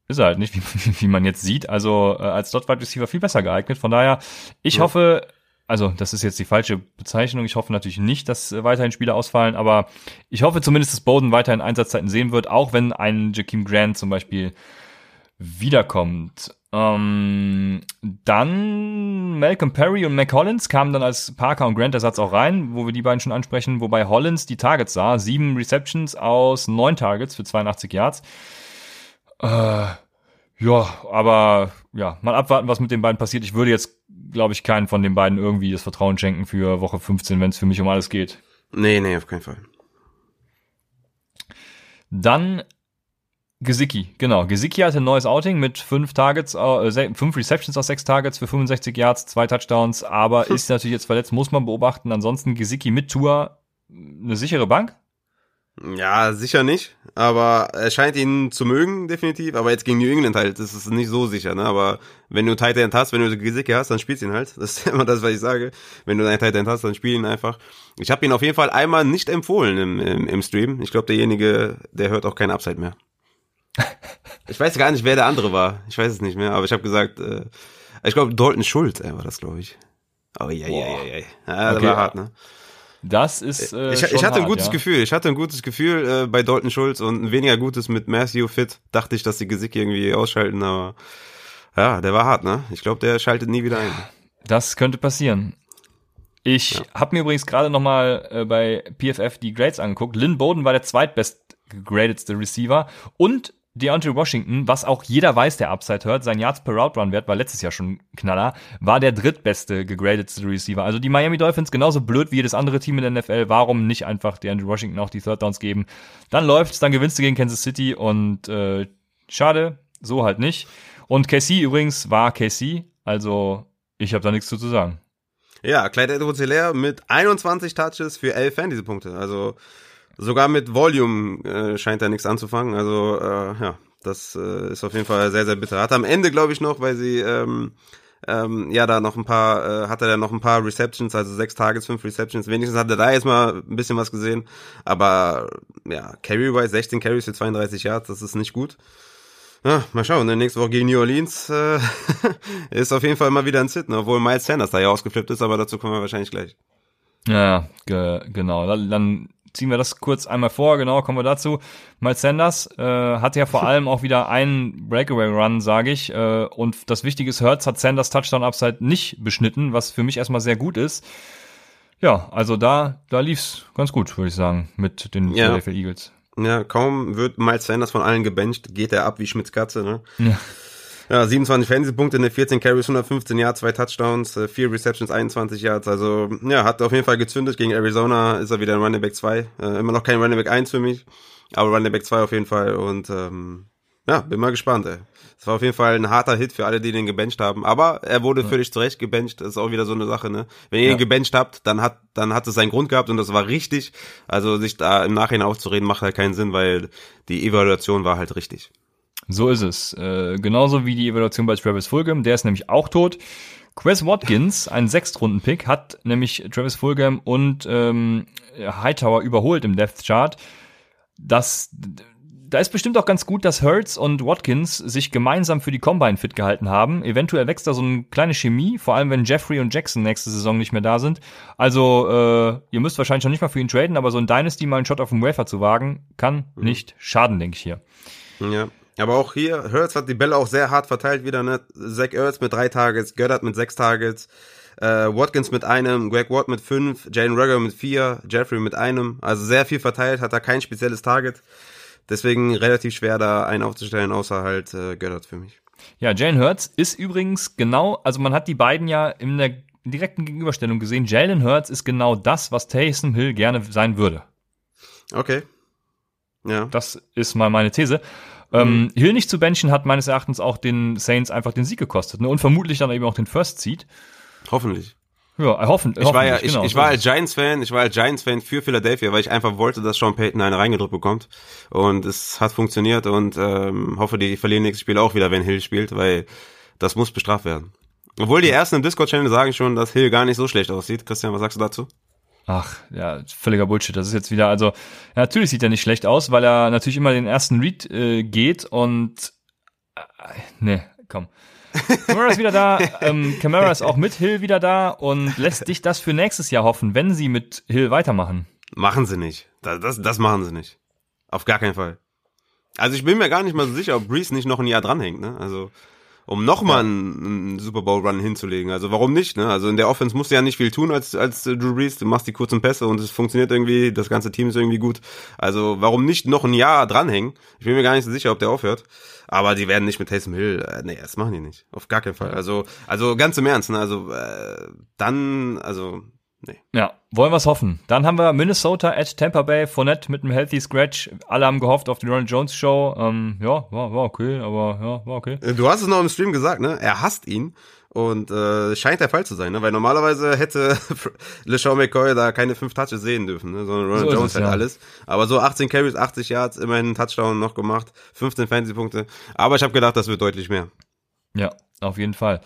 ist er halt nicht, <laughs> wie, wie man jetzt sieht. Also äh, als Dot Wide Receiver viel besser geeignet. Von daher, ich ja. hoffe, also das ist jetzt die falsche Bezeichnung. Ich hoffe natürlich nicht, dass äh, weiterhin Spieler ausfallen, aber ich hoffe zumindest, dass Bowden weiterhin Einsatzzeiten sehen wird, auch wenn ein Jakeem Grant zum Beispiel wiederkommt. Ähm, dann Malcolm Perry und Mac Hollins kamen dann als Parker und Grant Ersatz auch rein, wo wir die beiden schon ansprechen, wobei Hollins die Targets sah. Sieben Receptions aus neun Targets für 82 Yards. Äh, ja, aber ja, mal abwarten, was mit den beiden passiert. Ich würde jetzt, glaube ich, keinen von den beiden irgendwie das Vertrauen schenken für Woche 15, wenn es für mich um alles geht. Nee, nee, auf keinen Fall. Dann Gesicki, genau. Gesicki hatte ein neues Outing mit fünf Targets, äh, fünf Receptions aus sechs Targets für 65 Yards, zwei Touchdowns, aber hm. ist natürlich jetzt verletzt, muss man beobachten. Ansonsten Gesicki mit Tour eine sichere Bank? Ja, sicher nicht, aber er scheint ihn zu mögen, definitiv. Aber jetzt gegen New England halt, das ist nicht so sicher, ne? Aber wenn du Tight End hast, wenn du Gesicki hast, dann spielst du ihn halt. Das ist <laughs> immer das, was ich sage. Wenn du einen Tight End hast, dann spiel ihn einfach. Ich habe ihn auf jeden Fall einmal nicht empfohlen im, im, im Stream. Ich glaube, derjenige, der hört auch kein Upside mehr. Ich weiß gar nicht, wer der andere war. Ich weiß es nicht mehr, aber ich habe gesagt, äh, ich glaube, Dalton Schulz äh, war das, glaube ich. Oh ja, ja, ja, ja. Das war hart, ne? Das ist. Äh, ich, ich hatte ein gutes ja. Gefühl. Ich hatte ein gutes Gefühl äh, bei Dalton Schulz und ein weniger gutes mit Matthew Fit. Dachte ich, dass die Gesick irgendwie ausschalten, aber ja, der war hart, ne? Ich glaube, der schaltet nie wieder ein. Das könnte passieren. Ich ja. habe mir übrigens gerade noch mal äh, bei PFF die Grades angeguckt. Lynn Bowden war der zweitbest gegradetste Receiver und DeAndre Washington, was auch jeder weiß, der Upside hört, sein Yards per Route Run Wert war letztes Jahr schon Knaller, war der drittbeste gegradete Receiver. Also die Miami Dolphins genauso blöd wie jedes andere Team in der NFL. Warum nicht einfach DeAndre Washington auch die Third Downs geben? Dann läuft's, dann gewinnst du gegen Kansas City und äh, schade, so halt nicht. Und KC übrigens war KC, also ich habe da nichts zu, sagen. Ja, Clyde edwards mit 21 Touches für 11 Fantasy-Punkte. Also sogar mit Volume äh, scheint er nichts anzufangen. Also äh, ja, das äh, ist auf jeden Fall sehr, sehr bitter. Hat am Ende, glaube ich, noch, weil sie ähm, ähm, ja da noch ein paar, äh, hatte er noch ein paar Receptions, also sechs Tages, fünf Receptions. Wenigstens hat er da jetzt mal ein bisschen was gesehen. Aber ja, Carry-wise, 16 Carries für 32 Yards, das ist nicht gut. Ja, mal schauen, ne? nächste Woche gegen New Orleans äh, <laughs> ist auf jeden Fall mal wieder ein Sit, ne? obwohl Miles Sanders da ja ausgeflippt ist, aber dazu kommen wir wahrscheinlich gleich. Ja, ge genau. Dann, dann ziehen wir das kurz einmal vor, genau, kommen wir dazu. Miles Sanders äh, hatte ja vor <laughs> allem auch wieder einen Breakaway-Run, sage ich. Äh, und das Wichtige ist, Hertz hat Sanders Touchdown-Upside nicht beschnitten, was für mich erstmal sehr gut ist. Ja, also da, da lief's ganz gut, würde ich sagen, mit den ja. Philadelphia Eagles. Ja, kaum wird Miles Sanders von allen gebencht, geht er ab wie Schmitz Katze, ne? Ja. Ja, 27 Fantasy-Punkte, ne 14 Carries, 115 Yards, zwei Touchdowns, äh, vier Receptions, 21 Yards. Also, ja, hat auf jeden Fall gezündet. Gegen Arizona ist er wieder ein Running Back 2. Äh, immer noch kein Running Back 1 für mich, aber Running Back 2 auf jeden Fall. Und ähm, ja, bin mal gespannt, ey. Es war auf jeden Fall ein harter Hit für alle, die den gebencht haben. Aber er wurde ja. völlig zurecht gebencht. Das ist auch wieder so eine Sache, ne? Wenn ihr ja. ihn gebencht habt, dann hat, dann hat es seinen Grund gehabt und das war richtig. Also sich da im Nachhinein aufzureden, macht halt keinen Sinn, weil die Evaluation war halt richtig. So ist es. Äh, genauso wie die Evaluation bei Travis Fulgham, der ist nämlich auch tot. Quez Watkins, ein Sechstrunden-Pick, hat nämlich Travis Fulgham und ähm, Hightower überholt im Death Chart. Das, da ist bestimmt auch ganz gut, dass Hurts und Watkins sich gemeinsam für die Combine fit gehalten haben. Eventuell wächst da so eine kleine Chemie, vor allem wenn Jeffrey und Jackson nächste Saison nicht mehr da sind. Also äh, ihr müsst wahrscheinlich noch nicht mal für ihn traden, aber so ein Dynasty mal einen Shot auf dem Wafer zu wagen, kann mhm. nicht schaden, denke ich hier. Ja, aber auch hier, Hurts hat die Bälle auch sehr hart verteilt wieder, ne? Zach Ertz mit drei Targets, Goddard mit sechs Targets, äh, Watkins mit einem, Greg Watt mit fünf, Jane Rugger mit vier, Jeffrey mit einem. Also sehr viel verteilt, hat da kein spezielles Target. Deswegen relativ schwer da einen aufzustellen, außer halt äh, Goddard für mich. Ja, Jalen Hurts ist übrigens genau, also man hat die beiden ja in der direkten Gegenüberstellung gesehen. Jalen Hurts ist genau das, was Taysom Hill gerne sein würde. Okay. Ja. Das ist mal meine These. Ähm, mhm. Hill nicht zu benchen hat meines Erachtens auch den Saints einfach den Sieg gekostet ne? und vermutlich dann eben auch den First Seed. Hoffentlich. Ja, hoffen, ich war ja, ich, genau, ich war als Giants-Fan, ich war als Giants-Fan für Philadelphia, weil ich einfach wollte, dass Sean Payton eine reingedrückt bekommt. Und es hat funktioniert und ähm, hoffe, die verlieren nächstes Spiel auch wieder, wenn Hill spielt, weil das muss bestraft werden. Obwohl die ersten im Discord-Channel sagen schon, dass Hill gar nicht so schlecht aussieht. Christian, was sagst du dazu? Ach, ja, völliger Bullshit. Das ist jetzt wieder, also, ja, natürlich sieht er nicht schlecht aus, weil er natürlich immer den ersten Read äh, geht und äh, ne, komm. Camara ist wieder da, <laughs> ähm, Camara ist auch mit Hill wieder da und lässt dich das für nächstes Jahr hoffen, wenn sie mit Hill weitermachen. Machen sie nicht. Das, das, das machen sie nicht. Auf gar keinen Fall. Also ich bin mir gar nicht mal so sicher, ob Breeze nicht noch ein Jahr dranhängt, ne? Also um nochmal ja. einen, einen Super Bowl Run hinzulegen. Also warum nicht? Ne? Also in der Offense musst du ja nicht viel tun als als Drew Brees. Du machst die kurzen Pässe und es funktioniert irgendwie. Das ganze Team ist irgendwie gut. Also warum nicht noch ein Jahr dranhängen? Ich bin mir gar nicht so sicher, ob der aufhört. Aber die werden nicht mit Taysom Hill. Äh, nee, das machen die nicht. Auf gar keinen Fall. Also also ganz im Ernst. Ne? Also äh, dann also Nee. Ja, wollen wir es hoffen. Dann haben wir Minnesota at Tampa Bay, Fournette mit einem Healthy Scratch. Alle haben gehofft auf die Ronald Jones Show. Ähm, ja, war, war okay, aber ja, war okay. Du hast es noch im Stream gesagt, ne? Er hasst ihn. Und äh, scheint der Fall zu sein, ne? weil normalerweise hätte <laughs> LeSean McCoy da keine fünf Touches sehen dürfen, ne? sondern Ronald So Jones es, halt ja. alles. Aber so 18 Carries, 80 Yards, immerhin einen Touchdown noch gemacht, 15 Fantasy-Punkte. Aber ich habe gedacht, das wird deutlich mehr. Ja, auf jeden Fall.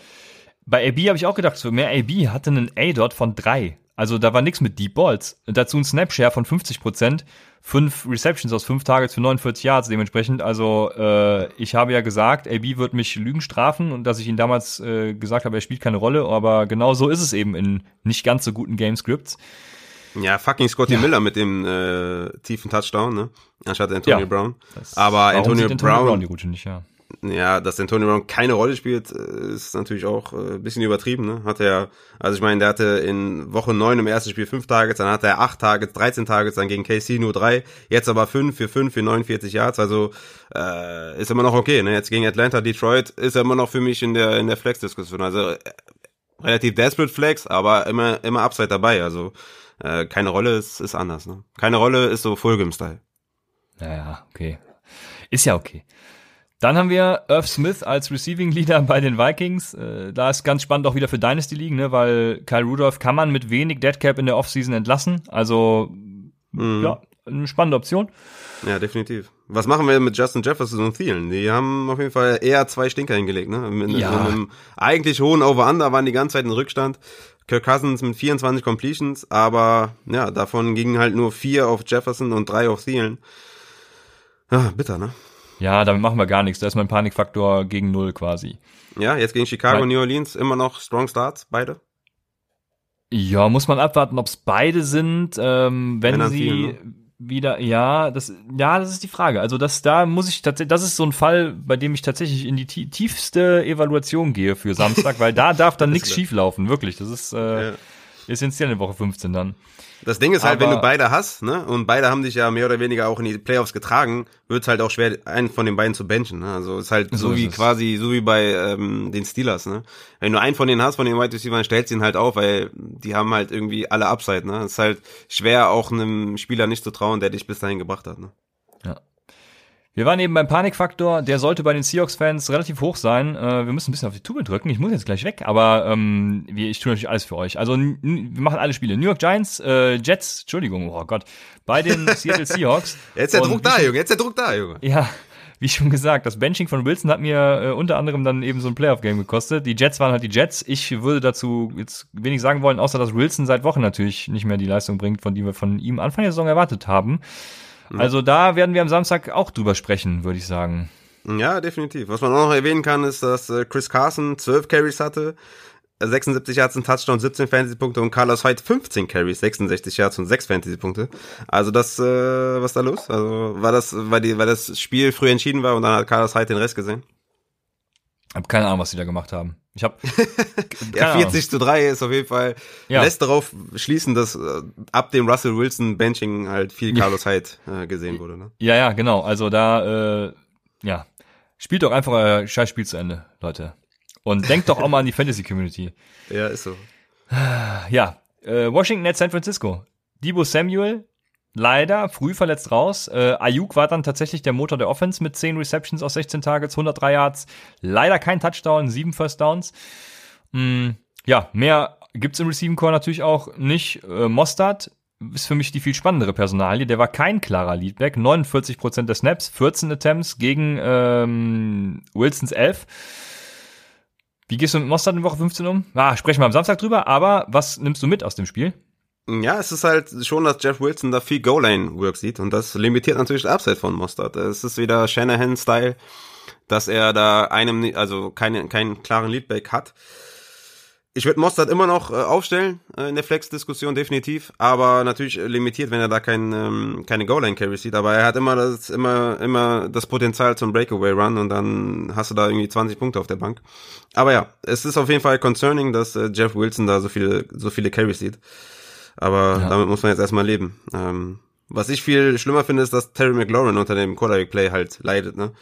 Bei AB habe ich auch gedacht, so mehr AB hatte einen A-Dot von drei. Also da war nichts mit Deep Balls. Dazu ein Snapshare von 50 Prozent, fünf Receptions aus fünf Targets für 49 Yards dementsprechend. Also äh, ich habe ja gesagt, AB wird mich Lügen strafen und dass ich ihn damals äh, gesagt habe, er spielt keine Rolle. Aber genau so ist es eben in nicht ganz so guten Game-Scripts. Ja, fucking Scotty Miller mit dem äh, tiefen Touchdown, ne? Anstatt Antonio Ja. Brown. Das- Aber Antonio Antonio Brown, Brown die Route nicht, ja. Ja, dass Antonio Brown keine Rolle spielt, äh, ist natürlich auch äh, ein bisschen übertrieben. Ne? Hat er, also ich meine, der hatte in Woche 9 im ersten Spiel 5 Targets, dann hatte er 8 Targets, 13 Targets, dann gegen KC nur 3, jetzt aber 5 für 5 für 49 Yards, also äh, ist immer noch okay. Ne? Jetzt gegen Atlanta, Detroit ist er immer noch für mich in der in der Flex-Diskussion. Also äh, relativ desperate Flex, aber immer immer Upside dabei. Also äh, keine Rolle ist, ist anders. Ne? Keine Rolle ist so Fulgham-Style. Naja, okay. Ist ja okay. Dann haben wir Irv Smith als Receiving Leader bei den Vikings. Äh, da ist ganz spannend auch wieder für Dynasty liegen, ne? weil Kyle Rudolph kann man mit wenig Deadcap in der Offseason entlassen. Also ja, eine spannende Option. Ja, definitiv. Was machen wir mit Justin Jefferson und Thielen? Die haben auf jeden Fall eher zwei Stinker hingelegt, ne? Mit Ja. so einem eigentlich hohen Over-Under waren die ganze Zeit in Rückstand. Kirk Cousins mit 24 Completions, aber ja, davon gingen halt nur vier auf Jefferson und drei auf Thielen. Ah, bitter, ne? Ja, damit machen wir gar nichts. Da ist mein Panikfaktor gegen null quasi. Ja, jetzt gegen Chicago, Weil- New Orleans, immer noch Strong Starts, beide. Ja, muss man abwarten, ob es beide sind. Ähm, wenn Wenn sie viel, ne? wieder, ja, das, ja, das ist die Frage. Also das, da muss ich tatsächlich, das ist so ein Fall, bei dem ich tatsächlich in die tie- tiefste Evaluation gehe für Samstag, weil da darf dann <laughs> nichts schieflaufen, wirklich. Das ist äh, Ja. essentiell in Woche 15 dann. Das Ding ist halt, wenn Aber- du beide hast, ne, und beide haben dich ja mehr oder weniger auch in die Playoffs getragen, wird's halt auch schwer, einen von den beiden zu benchen. Ne? Also ist halt so, So wie quasi, so wie bei ähm, den Steelers, ne? Wenn du einen von denen hast, von den Wide Receivers, stellst ihn halt auf, weil die haben halt irgendwie alle Upside, ne? ist halt schwer, auch einem Spieler nicht zu trauen, der dich bis dahin gebracht hat, ne? Ja. Wir waren eben beim Panikfaktor, der sollte bei den Seahawks-Fans relativ hoch sein. Äh, wir müssen ein bisschen auf die Tube drücken. Ich muss jetzt gleich weg, aber ähm, ich tue natürlich alles für euch. Also wir machen alle Spiele. New York Giants, äh, Jets, Entschuldigung, oh Gott, bei den <laughs> Seattle Seahawks. Jetzt ist der Und Druck da, Junge, jetzt ist der Druck da, Junge. Ja, wie schon gesagt, das Benching von Wilson hat mir äh, unter anderem dann eben so ein Playoff-Game gekostet. Die Jets waren halt die Jets. Ich würde dazu jetzt wenig sagen wollen, außer dass Wilson seit Wochen natürlich nicht mehr die Leistung bringt, von die wir von ihm Anfang der Saison erwartet haben. Also da werden wir am Samstag auch drüber sprechen, würde ich sagen. Ja, definitiv. Was man auch noch erwähnen kann, ist, dass äh, Chris Carson 12 Carries hatte, äh, 76 Yards, ein Touchdown, 17 Fantasy-Punkte und Carlos Hyde 15 Carries, 66 Yards und 6 Fantasy-Punkte. Also das, äh, was da los? Also war das, weil die, weil das Spiel früh entschieden war und dann hat Carlos Hyde den Rest gesehen? Hab keine Ahnung, was die da gemacht haben. Ich habe <laughs> Ja, 40 zu 3 ist auf jeden Fall, Ja. lässt darauf schließen, dass äh, ab dem Russell Wilson Benching halt viel Carlos Hyde äh, gesehen wurde. Ne? Ja, ja, genau. Also da, äh, ja, spielt doch einfach euer Scheißspiel zu Ende, Leute. Und denkt doch auch mal an die <laughs> Fantasy-Community. Ja, ist so. Ja, äh, Washington at San Francisco. Debo Samuel, leider früh verletzt raus. Äh, Ayuk war dann tatsächlich der Motor der Offense mit 10 Receptions aus 16 Targets, 103 Yards. Leider kein Touchdown, 7 First Downs. Mm, ja, mehr gibt's im Receiving Core natürlich auch nicht. Äh, Mostard ist für mich die viel spannendere Personalie. Der war kein klarer Leadback. 49% der Snaps, 14 Attempts gegen ähm, Wilsons 11. Wie gehst du mit Mostard in Woche 15 um? Ah, sprechen wir am Samstag drüber, aber was nimmst du mit aus dem Spiel? Ja, es ist halt schon, dass Jeff Wilson da viel Goal-Line-Work sieht und das limitiert natürlich das Upside von Mostert. Es ist wieder Shanahan-Style, dass er da einem, also keine, keinen klaren Leadback hat. Ich würde Mostert immer noch äh, aufstellen äh, in der Flex-Diskussion definitiv, aber natürlich äh, limitiert, wenn er da kein, ähm, keine Goal-Line-Carry sieht. Aber er hat immer das, immer, immer das Potenzial zum Breakaway-Run und dann hast du da irgendwie 20 Punkte auf der Bank. Aber ja, es ist auf jeden Fall concerning, dass Jeff Wilson da so viele, so viele Carries sieht. Aber Ja. damit muss man jetzt erstmal leben. Ähm, was ich viel schlimmer finde, ist, dass Terry McLaurin unter dem Quarterback Play halt leidet, ne?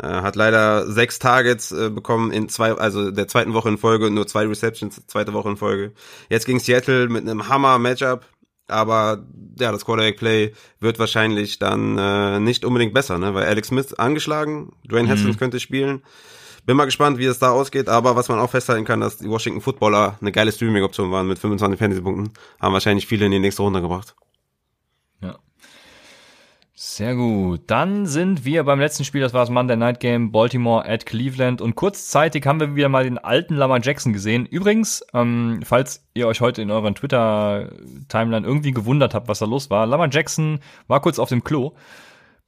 Äh, hat leider sechs Targets äh, bekommen in zwei, also der zweiten Woche in Folge, nur zwei Receptions, zweite Woche in Folge. Jetzt gegen Seattle mit einem Hammer-Matchup, aber ja, das Quarterback-Play wird wahrscheinlich dann äh, nicht unbedingt besser, ne? weil Alex Smith angeschlagen, Dwayne Haskins mhm. könnte spielen. Bin mal gespannt, wie es da ausgeht, aber was man auch festhalten kann, dass die Washington Footballer eine geile Streaming-Option waren mit 25 Fantasy-Punkten, haben wahrscheinlich viele in die nächste Runde gebracht. Sehr gut. Dann sind wir beim letzten Spiel, das war das Monday Night Game, Baltimore at Cleveland. Und kurzzeitig haben wir wieder mal den alten Lamar Jackson gesehen. Übrigens, ähm, falls ihr euch heute in euren Twitter-Timeline irgendwie gewundert habt, was da los war, Lamar Jackson war kurz auf dem Klo.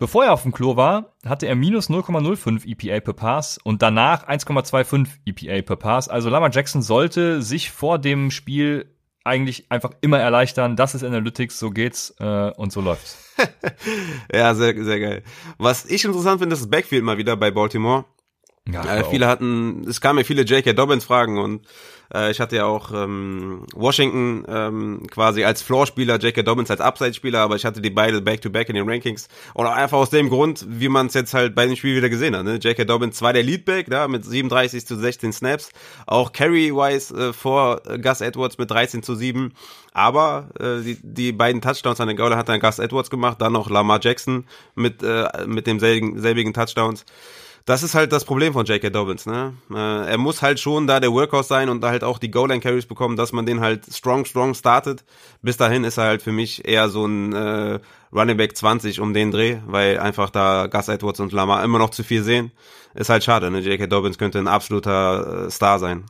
Bevor er auf dem Klo war, hatte er minus 0,05 EPA per Pass und danach 1,25 EPA per Pass. Also Lamar Jackson sollte sich vor dem Spiel eigentlich einfach immer erleichtern. Das ist Analytics, so geht's äh, und so läuft's. <laughs> ja, sehr, sehr geil. Was ich interessant finde, ist das Backfield mal wieder bei Baltimore. Ja, äh, viele hatten, es kamen ja viele J.K. Dobbins Fragen und äh, ich hatte ja auch ähm, Washington ähm, quasi als Floor-Spieler, J.K. Dobbins als Upside-Spieler, aber ich hatte die beide Back-to-Back -back in den Rankings und auch einfach aus dem Grund, wie man es jetzt halt bei dem Spiel wieder gesehen hat. Ne? J.K. Dobbins zwar der Leadback, da mit 37 zu 16 Snaps, auch Carry-wise äh, vor Gus Edwards mit 13 zu 7, aber äh, die, die beiden Touchdowns an den Gauler hat dann Gus Edwards gemacht, dann noch Lamar Jackson mit, äh, mit demselbigen selbigen Touchdowns das ist halt das Problem von J.K. Dobbins, ne? Äh, er muss halt schon da der Workhorse sein und da halt auch die Goal-Line-Carries bekommen, dass man den halt strong, strong startet. Bis dahin ist er halt für mich eher so ein äh, Running Back 20 um den Dreh, weil einfach da Gus Edwards und Lamar immer noch zu viel sehen. Ist halt schade, ne? J.K. Dobbins könnte ein absoluter äh, Star sein.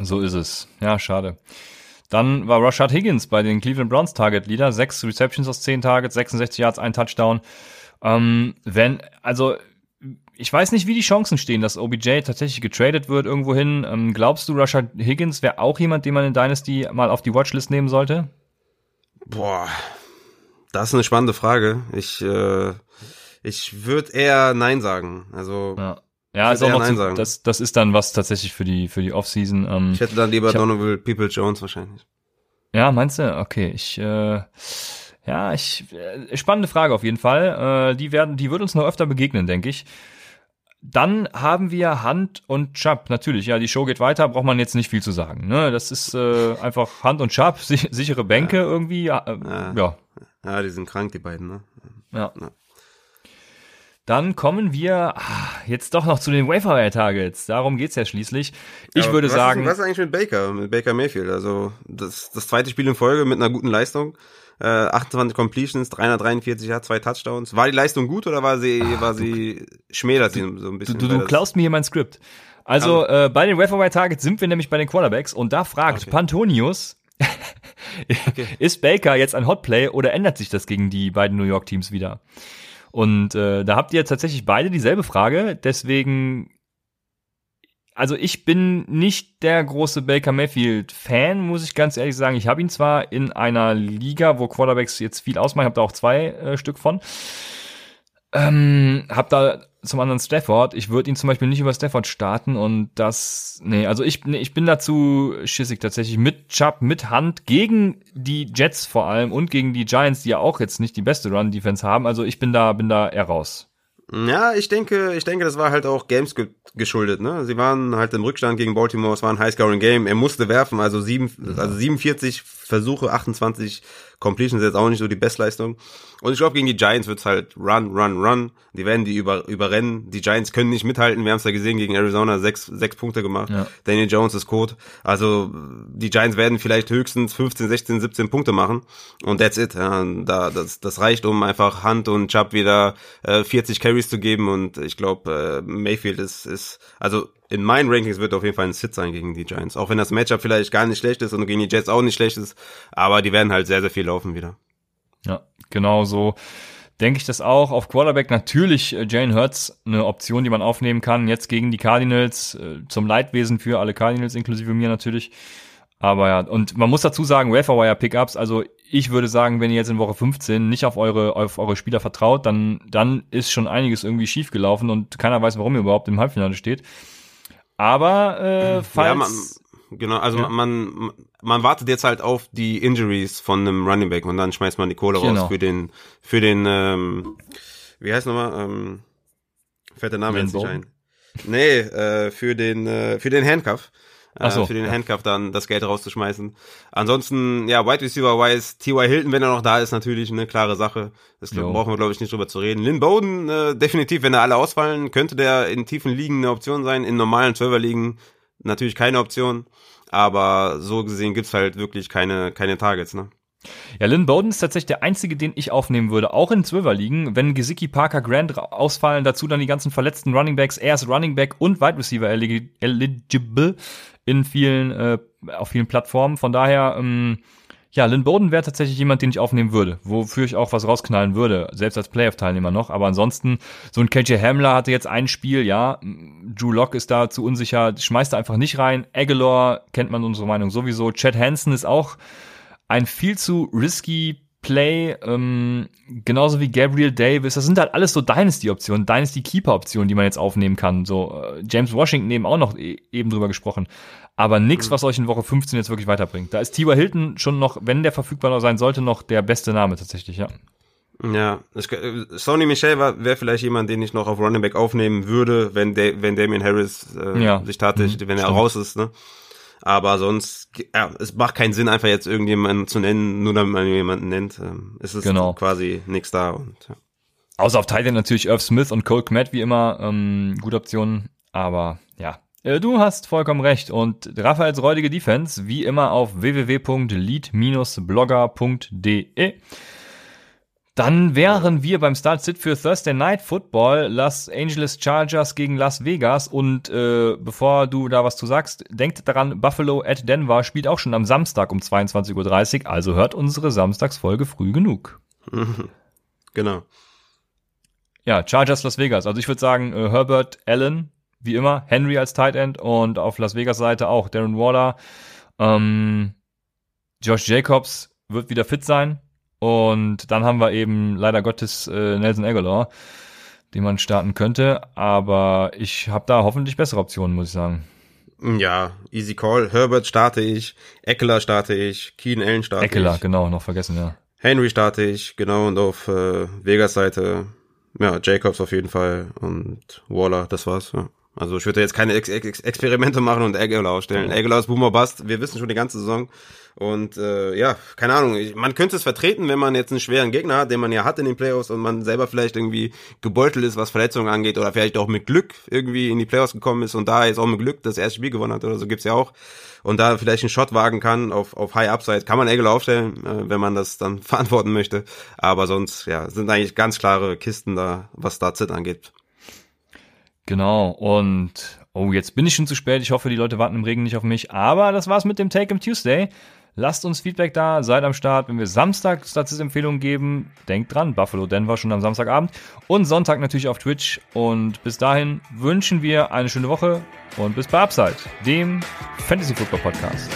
So ist es. Ja, schade. Dann war Rashad Higgins bei den Cleveland Browns Target Leader. Sechs Receptions aus zehn Targets, 66 Yards, ein Touchdown. Ähm, wenn, also ich weiß nicht, wie die Chancen stehen, dass OBJ tatsächlich getradet wird irgendwohin. Ähm, glaubst du, Rashad Higgins wäre auch jemand, den man in Dynasty mal auf die Watchlist nehmen sollte? Boah, das ist eine spannende Frage. Ich, äh, ich würde eher Nein sagen. Also ja. Ja, ist auch noch Nein zu, sagen. Das, das ist dann was tatsächlich für die für die Offseason. Ähm, ich hätte dann lieber Donovan People Jones wahrscheinlich. Ja, meinst du? Okay, ich äh, ja, ich äh, spannende Frage auf jeden Fall. Äh, die werden, die wird uns noch öfter begegnen, denke ich. Dann haben wir Hand und Chubb. Natürlich, ja, die Show geht weiter, braucht man jetzt nicht viel zu sagen. Ne? Das ist äh, einfach Hand und Chubb, sich, sichere Bänke ja. irgendwie. Ja, äh, ja. Ja, die sind krank, die beiden. Ne? Ja. ja. Dann kommen wir ah, jetzt doch noch zu den Waferwire Targets. Darum geht's ja schließlich. Ich würde was sagen. Ist, was ist eigentlich mit Baker, mit Baker Mayfield? Also das, das zweite Spiel in Folge mit einer guten Leistung. Äh, 28 Completions, 343 ja, zwei Touchdowns. War die Leistung gut oder war sie, Ach, war sie schmälert sie so ein bisschen? Du, du, du klaust mir hier mein Skript. Also, also. Äh, bei den Referee Targets sind wir nämlich bei den Quarterbacks und da fragt okay. Pantonius, okay. <laughs> ist Baker jetzt ein Hotplay oder ändert sich das gegen die beiden New York Teams wieder? Und äh, da habt ihr tatsächlich beide dieselbe Frage, deswegen also ich bin nicht der große Baker Mayfield Fan, muss ich ganz ehrlich sagen. Ich habe ihn zwar in einer Liga, wo Quarterbacks jetzt viel ausmachen, habe da auch zwei äh, Stück von. Ähm, hab da zum anderen Stafford. Ich würde ihn zum Beispiel nicht über Stafford starten und das, nee, also ich, nee, ich bin dazu schissig tatsächlich mit Chubb, mit Hand gegen die Jets vor allem und gegen die Giants, die ja auch jetzt nicht die beste Run-Defense haben. Also ich bin da, bin da eher raus. Ja, ich denke, ich denke, das war halt auch Games ge geschuldet, ne? Sie waren halt im Rückstand gegen Baltimore, es war ein High-Scoring-Game, er musste werfen, also sieben, also 47 Versuche, 28 Completion ist jetzt auch nicht so die Bestleistung. Und ich glaube, gegen die Giants wird's halt run, run, run. Die werden die über, überrennen. Die Giants können nicht mithalten. Wir haben es ja gesehen gegen Arizona, sechs, sechs Punkte gemacht. Ja. Daniel Jones ist Code. Also die Giants werden vielleicht höchstens 15, 16, 17 Punkte machen. Und that's it. Ja, da, das, das reicht, um einfach Hunt und Chubb wieder äh, 40 Carries zu geben. Und ich glaube, äh, Mayfield ist, ist, also in meinen Rankings wird auf jeden Fall ein Sit sein gegen die Giants. Auch wenn das Matchup vielleicht gar nicht schlecht ist und gegen die Jets auch nicht schlecht ist, aber die werden halt sehr, sehr viel laufen wieder. Ja, genau so denke ich das auch. Auf Quarterback natürlich äh, Jane Hurts eine Option, die man aufnehmen kann. Jetzt gegen die Cardinals äh, zum Leidwesen für alle Cardinals, inklusive mir natürlich. Aber ja, und man muss dazu sagen, Waferwire Pickups, also ich würde sagen, wenn ihr jetzt in Woche 15 nicht auf eure, auf eure Spieler vertraut, dann, dann ist schon einiges irgendwie schief gelaufen und keiner weiß, warum ihr überhaupt im Halbfinale steht. Aber äh, falls ja, man, genau, also ja. man man wartet jetzt halt auf die Injuries von einem Running Back und dann schmeißt man die Kohle genau. raus für den für den ähm, wie heißt nochmal ähm, Fällt der Name jetzt nicht ein. Nee, äh, für den, äh, für den Handcuff. Äh, so, für den ja. Handcuff dann das Geld rauszuschmeißen. Ansonsten, ja, Wide Receiver Wise, T.Y. Hilton, wenn er noch da ist, natürlich eine klare Sache. Das jo. brauchen wir, glaube ich, nicht drüber zu reden. Lynn Bowden, äh, definitiv, wenn er alle ausfallen, könnte der in tiefen Ligen eine Option sein. In normalen Server-Ligen natürlich keine Option. Aber so gesehen gibt's halt wirklich keine, keine Targets, ne? Ja, Lynn Bowden ist tatsächlich der einzige, den ich aufnehmen würde, auch in Zwölferligen. Wenn Gesicki, Parker, Grant ausfallen, dazu dann die ganzen verletzten Running Backs, er ist Running Back und Wide Receiver eligible in vielen, äh, auf vielen Plattformen. Von daher, ähm, ja, Lynn Bowden wäre tatsächlich jemand, den ich aufnehmen würde, wofür ich auch was rausknallen würde, selbst als Playoff-Teilnehmer noch. Aber ansonsten, so ein KJ Hamler hatte jetzt ein Spiel, ja, Drew Lock ist da zu unsicher, schmeißt er einfach nicht rein. Aguilar kennt man unsere Meinung sowieso. Chad Hansen ist auch ein viel zu risky Play, ähm, genauso wie Gabriel Davis. Das sind halt alles so Dynasty-Optionen, Dynasty-Keeper-Optionen, die man jetzt aufnehmen kann. So äh, James Washington eben auch noch e eben drüber gesprochen. Aber nichts, mhm. was euch in Woche 15 jetzt wirklich weiterbringt. Da ist T.Y. Hilton schon noch, wenn der verfügbar sein sollte, noch der beste Name tatsächlich, ja. Ja, ich, Sony Michel wäre vielleicht jemand, den ich noch auf Running Back aufnehmen würde, wenn, De wenn Damien Harris äh, ja. sich tatsächlich, mhm, wenn er stimmt. raus ist, ne? Aber sonst, ja, es macht keinen Sinn, einfach jetzt irgendjemanden zu nennen, nur damit man jemanden nennt. Ähm, es ist genau. quasi nichts da und ja. Außer auf Titan natürlich Irv Smith und Cole Kmet wie immer, ähm, gute Optionen. Aber ja, äh, du hast vollkommen recht. Und Raphaels räudige Defense, wie immer auf www.lead-blogger.de. Dann wären wir beim Start-Sit für Thursday Night Football, Los Angeles Chargers gegen Las Vegas. Und äh, bevor du da was zu sagst, denkt daran, Buffalo at Denver spielt auch schon am Samstag um 22.30 Uhr. Also hört unsere Samstagsfolge früh genug. <laughs> Genau. Ja, Chargers Las Vegas. Also ich würde sagen, äh, Herbert Allen, wie immer, Henry als Tight End und auf Las Vegas Seite auch Darren Waller. Ähm, Josh Jacobs wird wieder fit sein und dann haben wir eben leider Gottes äh, Nelson Aguilar, den man starten könnte. Aber ich habe da hoffentlich bessere Optionen, muss ich sagen. Ja, easy call. Herbert starte ich, Eckler starte ich, Keen Allen starte Eckler, ich. Eckler, genau, noch vergessen, ja. Henry starte ich, genau, und auf äh, Vegas Seite, ja, Jacobs auf jeden Fall und Waller, das war's, ja. Also ich würde jetzt keine Ex Ex Experimente machen und Aguilar aufstellen. Ja. Aguilar ist Boomer Bust, wir wissen schon die ganze Saison. Und äh, ja, keine Ahnung, man könnte es vertreten, wenn man jetzt einen schweren Gegner hat, den man ja hat in den Playoffs und man selber vielleicht irgendwie gebeutelt ist, was Verletzungen angeht oder vielleicht auch mit Glück irgendwie in die Playoffs gekommen ist und da jetzt auch mit Glück das erste Spiel gewonnen hat oder so gibt's ja auch und da vielleicht einen Shot wagen kann auf, auf High Upside, kann man Egel aufstellen, äh, wenn man das dann <laughs> verantworten möchte. Aber sonst, ja, sind eigentlich ganz klare Kisten da, was da Zit angeht. Genau, und oh, jetzt bin ich schon zu spät. Ich hoffe, die Leute warten im Regen nicht auf mich. Aber das war's mit dem Take im Tuesday. Lasst uns Feedback da, seid am Start. Wenn wir Samstag Statisempfehlungen geben, denkt dran, Buffalo Denver schon am Samstagabend und Sonntag natürlich auf Twitch. Und bis dahin wünschen wir eine schöne Woche und bis bei Upside, dem Fantasy Football Podcast.